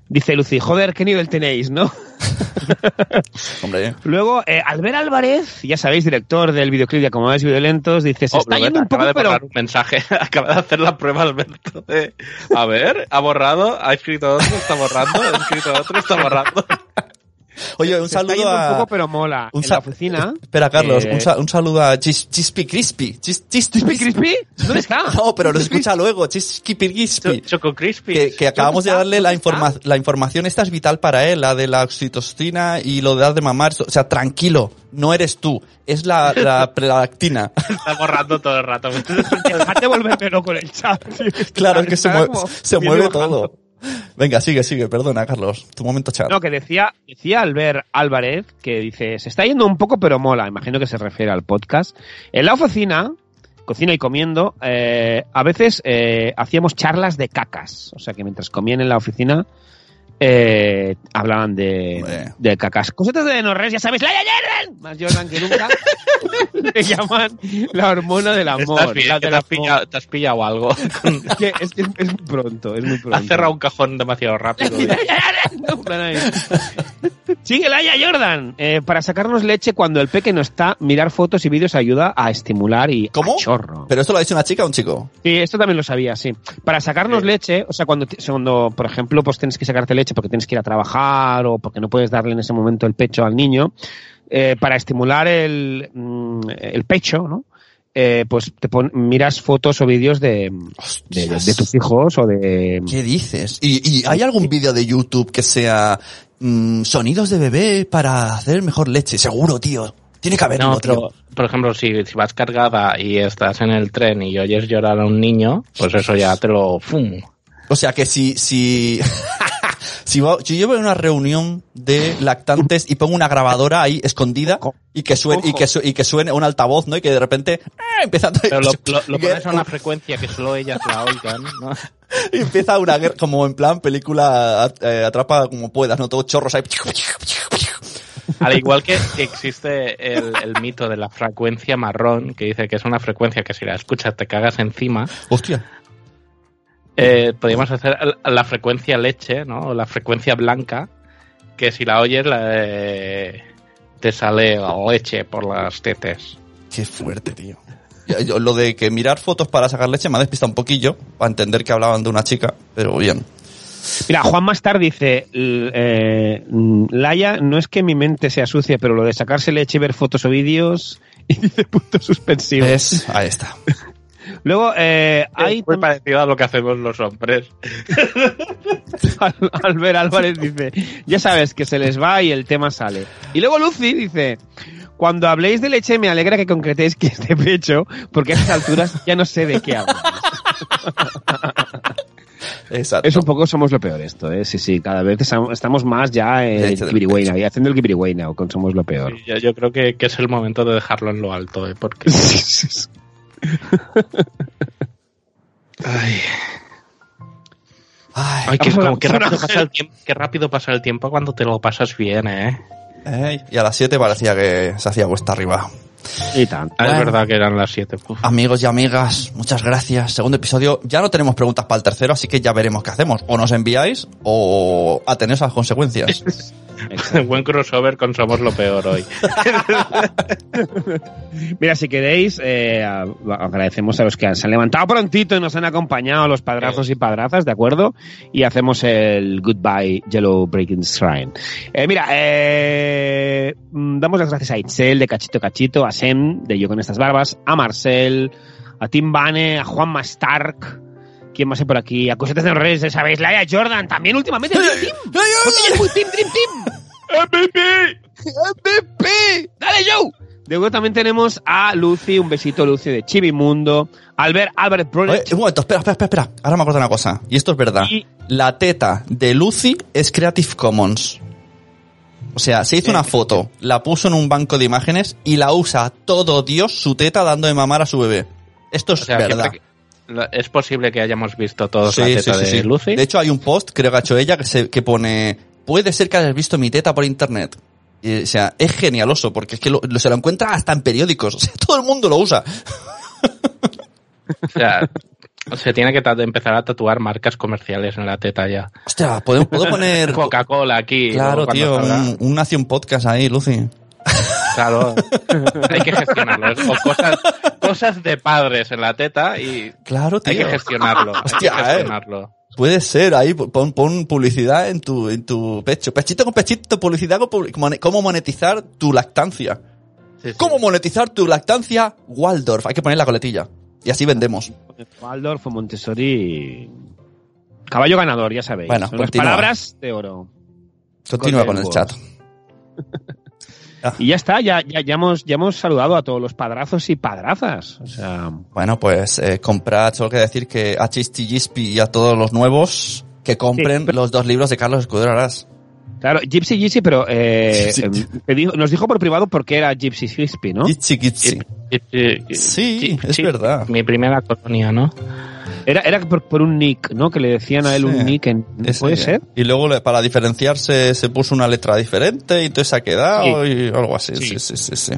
[SPEAKER 4] dice Lucy, joder, ¿qué nivel tenéis, no?
[SPEAKER 3] Hombre,
[SPEAKER 4] Luego, eh, Albert Álvarez, ya sabéis, director del videoclip de Acomodados Violentos, dice, se
[SPEAKER 5] Oh,
[SPEAKER 4] está yendo un
[SPEAKER 5] acaba
[SPEAKER 4] poco,
[SPEAKER 5] de
[SPEAKER 4] pero...
[SPEAKER 5] borrar un mensaje. Acaba de hacer la prueba Alberto de... A ver, ha borrado, ha escrito otro, está borrando, ha escrito otro, está borrando.
[SPEAKER 3] oye, un
[SPEAKER 4] se está
[SPEAKER 3] saludo
[SPEAKER 4] un
[SPEAKER 3] a...
[SPEAKER 4] poco, pero mola.
[SPEAKER 3] un
[SPEAKER 4] en la oficina...
[SPEAKER 3] Espera, Carlos,
[SPEAKER 4] eh,
[SPEAKER 3] un, sa- un saludo a Chis, Chispy Crispy. Chis, chis,
[SPEAKER 4] ¿Crispy? ¿Dónde está?
[SPEAKER 3] No, pero lo escucha luego, Chispy Crispy.
[SPEAKER 5] Cho- Choco Crispy.
[SPEAKER 3] que, que acabamos de
[SPEAKER 4] está?
[SPEAKER 3] darle la,
[SPEAKER 4] ¿Dónde está?
[SPEAKER 3] informa la información, esta es vital para él, la de la oxitocina y lo de dar de mamar. O sea, tranquilo, no eres tú, es la, la prolactina.
[SPEAKER 5] Está borrando todo el rato.
[SPEAKER 4] Dejate volverme loco en el chat.
[SPEAKER 3] claro, es que se
[SPEAKER 4] Está
[SPEAKER 3] mueve,
[SPEAKER 4] como
[SPEAKER 3] se mueve todo. Venga, sigue, sigue, perdona, Carlos, tu momento chat.
[SPEAKER 4] No, que decía, decía Albert Álvarez que dice, se está yendo un poco pero mola, imagino que se refiere al podcast. En la oficina, cocina y comiendo, eh, a veces eh, hacíamos charlas de cacas. O sea que mientras comían en la oficina, eh, hablaban de, de cacas. Cositas de no res, ya sabes, Laia Jordan, más Jordan que nunca, le llaman la hormona del amor.
[SPEAKER 5] Estás bien,
[SPEAKER 4] la
[SPEAKER 5] te has, pillado, te has pillado algo.
[SPEAKER 4] Es que es, que es muy pronto, es muy pronto.
[SPEAKER 5] Has cerrado un cajón demasiado rápido.
[SPEAKER 4] Ahí. Sigue Laia Jordan. Eh, para sacarnos leche cuando el peque no está, mirar fotos y vídeos ayuda a estimular y
[SPEAKER 3] ¿Cómo?
[SPEAKER 4] a chorro.
[SPEAKER 3] ¿Pero esto lo ha dicho una chica o un chico?
[SPEAKER 4] Sí, esto también lo sabía, sí. Para sacarnos leche, o sea, cuando, cuando, por ejemplo, pues tienes que sacarte leche porque tienes que ir a trabajar o porque no puedes darle en ese momento el pecho al niño, eh, para estimular el, mm, el pecho, ¿no? Eh, pues te pon- miras fotos o vídeos de, de, tus hijos o de...
[SPEAKER 3] ¿Qué dices? ¿Y, y hay algún vídeo de YouTube que sea mm, sonidos de bebé para hacer mejor leche? Seguro, tío. Tiene que haber
[SPEAKER 5] No,
[SPEAKER 3] uno,
[SPEAKER 5] pero, por ejemplo, si, si vas cargada y estás en el tren y oyes llorar a un niño, pues eso ya te lo... ¡fum!
[SPEAKER 3] O sea que si, si, si, va- si yo voy a una reunión de lactantes y pongo una grabadora ahí escondida y que suene, y que, su- y que suene un altavoz, ¿no? Y que de repente, ¡ah! empieza,
[SPEAKER 5] Pero lo, lo- lo pones a una frecuencia que solo ellas la oigan, ¿no?
[SPEAKER 3] y empieza una guerra, como en plan película, eh, atrapa como puedas, ¿no? Todos chorros ahí.
[SPEAKER 5] Al igual que, que existe el, el mito de la frecuencia marrón, que dice que es una frecuencia que si la escuchas te cagas encima,
[SPEAKER 3] Hostia.
[SPEAKER 5] Eh, podríamos hacer la- la frecuencia leche, ¿no? O la frecuencia blanca, que si la oyes la, eh, te sale leche por las tetes.
[SPEAKER 3] Qué fuerte, tío. Yo- Lo de que mirar fotos para sacar leche me ha despistado un poquillo, para entender que hablaban de una chica, pero bien.
[SPEAKER 4] Mira, Juan Mastar dice, eh, Laia, no es que mi mente sea sucia, pero lo de sacarse leche y ver fotos o vídeos, y dice puntos suspensivos.
[SPEAKER 3] ¿Ves? Ahí está.
[SPEAKER 4] Luego, eh, hay
[SPEAKER 5] Es muy parecido a lo que hacemos los hombres.
[SPEAKER 4] Al- Albert Álvarez dice, ya sabes que se les va y el tema sale. Y luego Lucy dice, cuando habléis de leche me alegra que concretéis que es de pecho, porque a estas alturas ya no sé de qué hablar.
[SPEAKER 3] Exacto.
[SPEAKER 4] Es un poco somos lo peor esto, ¿eh? Sí, sí, cada vez estam- estamos más ya en el
[SPEAKER 3] Leche del
[SPEAKER 4] Kibiriway Now, y haciendo el Kibiriway Now con somos lo peor.
[SPEAKER 5] Sí, yo, yo creo que, que es el momento de dejarlo en lo alto, ¿eh? Porque... Ay,
[SPEAKER 3] Ay,
[SPEAKER 5] ay, como- qué rápido pasa el tiempo, qué rápido pasa el tiempo cuando te lo pasas bien, ¿eh?
[SPEAKER 3] Y a las 7 parecía que se hacía cuesta arriba.
[SPEAKER 4] Y tanto.
[SPEAKER 3] Bueno.
[SPEAKER 5] Es verdad que eran las 7.
[SPEAKER 3] Amigos y amigas, muchas gracias. Segundo episodio. Ya no tenemos preguntas para el tercero, así que ya veremos qué hacemos. O nos enviáis o atenéis a las consecuencias.
[SPEAKER 5] Buen crossover con Somos lo Peor hoy.
[SPEAKER 4] Mira, si queréis, eh, agradecemos a los que se han levantado prontito y nos han acompañado, a los padrazos y padrazas, ¿de acuerdo? Y hacemos el Goodbye Yellow Breaking Shrine. Eh, mira, eh, mm, damos las gracias a Itzel de Cachito Cachito, a Sem de Yo con estas barbas, a Marcel, a Tim Bane, a Juan Stark. ¿Quién más hay por aquí? A Cosetas de Reyes, sabéis, Laia Jordan, también últimamente Dream Team. Muy Team Dream Team. MVP. MVP. Dale, Joe. Luego también tenemos a Lucy, un besito Lucy de Chivimundo, Albert, Albert
[SPEAKER 3] Oye,
[SPEAKER 4] Bronet.
[SPEAKER 3] un momento, espera, espera, espera, espera. Ahora me acuerdo una cosa. Y esto es verdad.
[SPEAKER 4] Y-
[SPEAKER 3] La teta de Lucy es Creative Commons. O sea, se hizo una foto, la puso en un banco de imágenes y la usa todo Dios su teta dando de mamar a su bebé. Esto es
[SPEAKER 5] O sea,
[SPEAKER 3] verdad.
[SPEAKER 5] es posible que hayamos visto todos
[SPEAKER 3] Sí,
[SPEAKER 5] la teta
[SPEAKER 3] sí,
[SPEAKER 5] de. Lucy.
[SPEAKER 3] De hecho, hay un post, creo que ha hecho ella, que, se, que pone, puede ser que hayas visto mi teta por internet. Y, o sea, es genialoso, porque es que lo- lo- se lo encuentra hasta en periódicos. O sea, todo el mundo lo usa.
[SPEAKER 5] O sea, se tiene que empezar a tatuar marcas comerciales en la teta ya.
[SPEAKER 3] Hostia, ¿puedo, puedo poner...
[SPEAKER 5] Coca-Cola aquí.
[SPEAKER 3] Claro, tío, un, un nació un podcast ahí, Lucy.
[SPEAKER 5] Claro. hay que gestionarlo. O cosas, cosas de padres en la teta y
[SPEAKER 3] Claro, tío.
[SPEAKER 5] hay que gestionarlo. hay
[SPEAKER 3] Hostia,
[SPEAKER 5] que
[SPEAKER 3] eh.
[SPEAKER 5] gestionarlo.
[SPEAKER 3] Puede ser, ahí pon, pon publicidad en tu, en tu pecho. Pechito con pechito, publicidad con cómo monetizar tu lactancia.
[SPEAKER 5] Sí, sí.
[SPEAKER 3] ¿Cómo monetizar tu lactancia? Waldorf. Hay que poner la coletilla. Y así vendemos.
[SPEAKER 4] Waldorf o Montessori. Caballo ganador, ya sabéis.
[SPEAKER 3] Bueno,
[SPEAKER 4] Son las palabras de oro.
[SPEAKER 3] Continúa con el chat.
[SPEAKER 4] Y ya está, ya, ya, ya, hemos, ya hemos saludado a todos los padrazos y padrazas. O sea,
[SPEAKER 3] Bueno, pues eh, comprad, solo que decir que a Chisty Gispi y a todos los nuevos que compren
[SPEAKER 4] Sí, pero-
[SPEAKER 3] los dos libros de Carlos Escudero Arás.
[SPEAKER 4] Claro, Gypsy Gypsy, pero eh, em, dijo- nos dijo por privado por qué era Gypsy Gypsy, ¿no?
[SPEAKER 3] Gitsi Gitsi.
[SPEAKER 5] Sí,
[SPEAKER 3] es verdad.
[SPEAKER 5] Mi primera colonia, ¿no?
[SPEAKER 4] Era, era por, por un nick, ¿no? Que le decían a él
[SPEAKER 3] Sí.
[SPEAKER 4] un nick. En,
[SPEAKER 3] Ese-
[SPEAKER 4] ¿Puede ser?
[SPEAKER 3] Y luego para diferenciarse se puso una letra diferente y entonces se ha quedado y algo así. Sí, sí, sí, sí.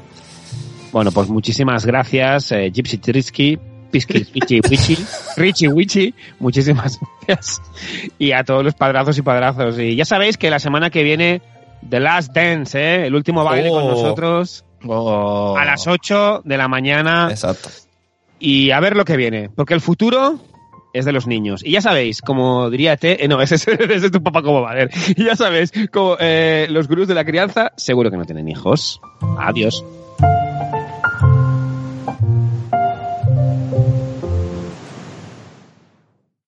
[SPEAKER 4] Bueno, pues muchísimas gracias, eh, Gypsy Trisky, Pisky, Pichi, Wichi, Richie Wichi, muchísimas gracias. Y a todos los padrazos y padrazos. Y ya sabéis que la semana que viene, The Last Dance, ¿eh? el último baile con
[SPEAKER 3] Oh.
[SPEAKER 4] nosotros,
[SPEAKER 5] Oh.
[SPEAKER 4] a las 8 de la mañana.
[SPEAKER 3] Exacto.
[SPEAKER 4] Y a ver lo que viene, porque el futuro es de los niños. Y ya sabéis, como diría T, eh, no, ese es, ese es tu papá como va a ver. Y ya sabéis, como eh, los gurús de la crianza, seguro que no tienen hijos. Adiós.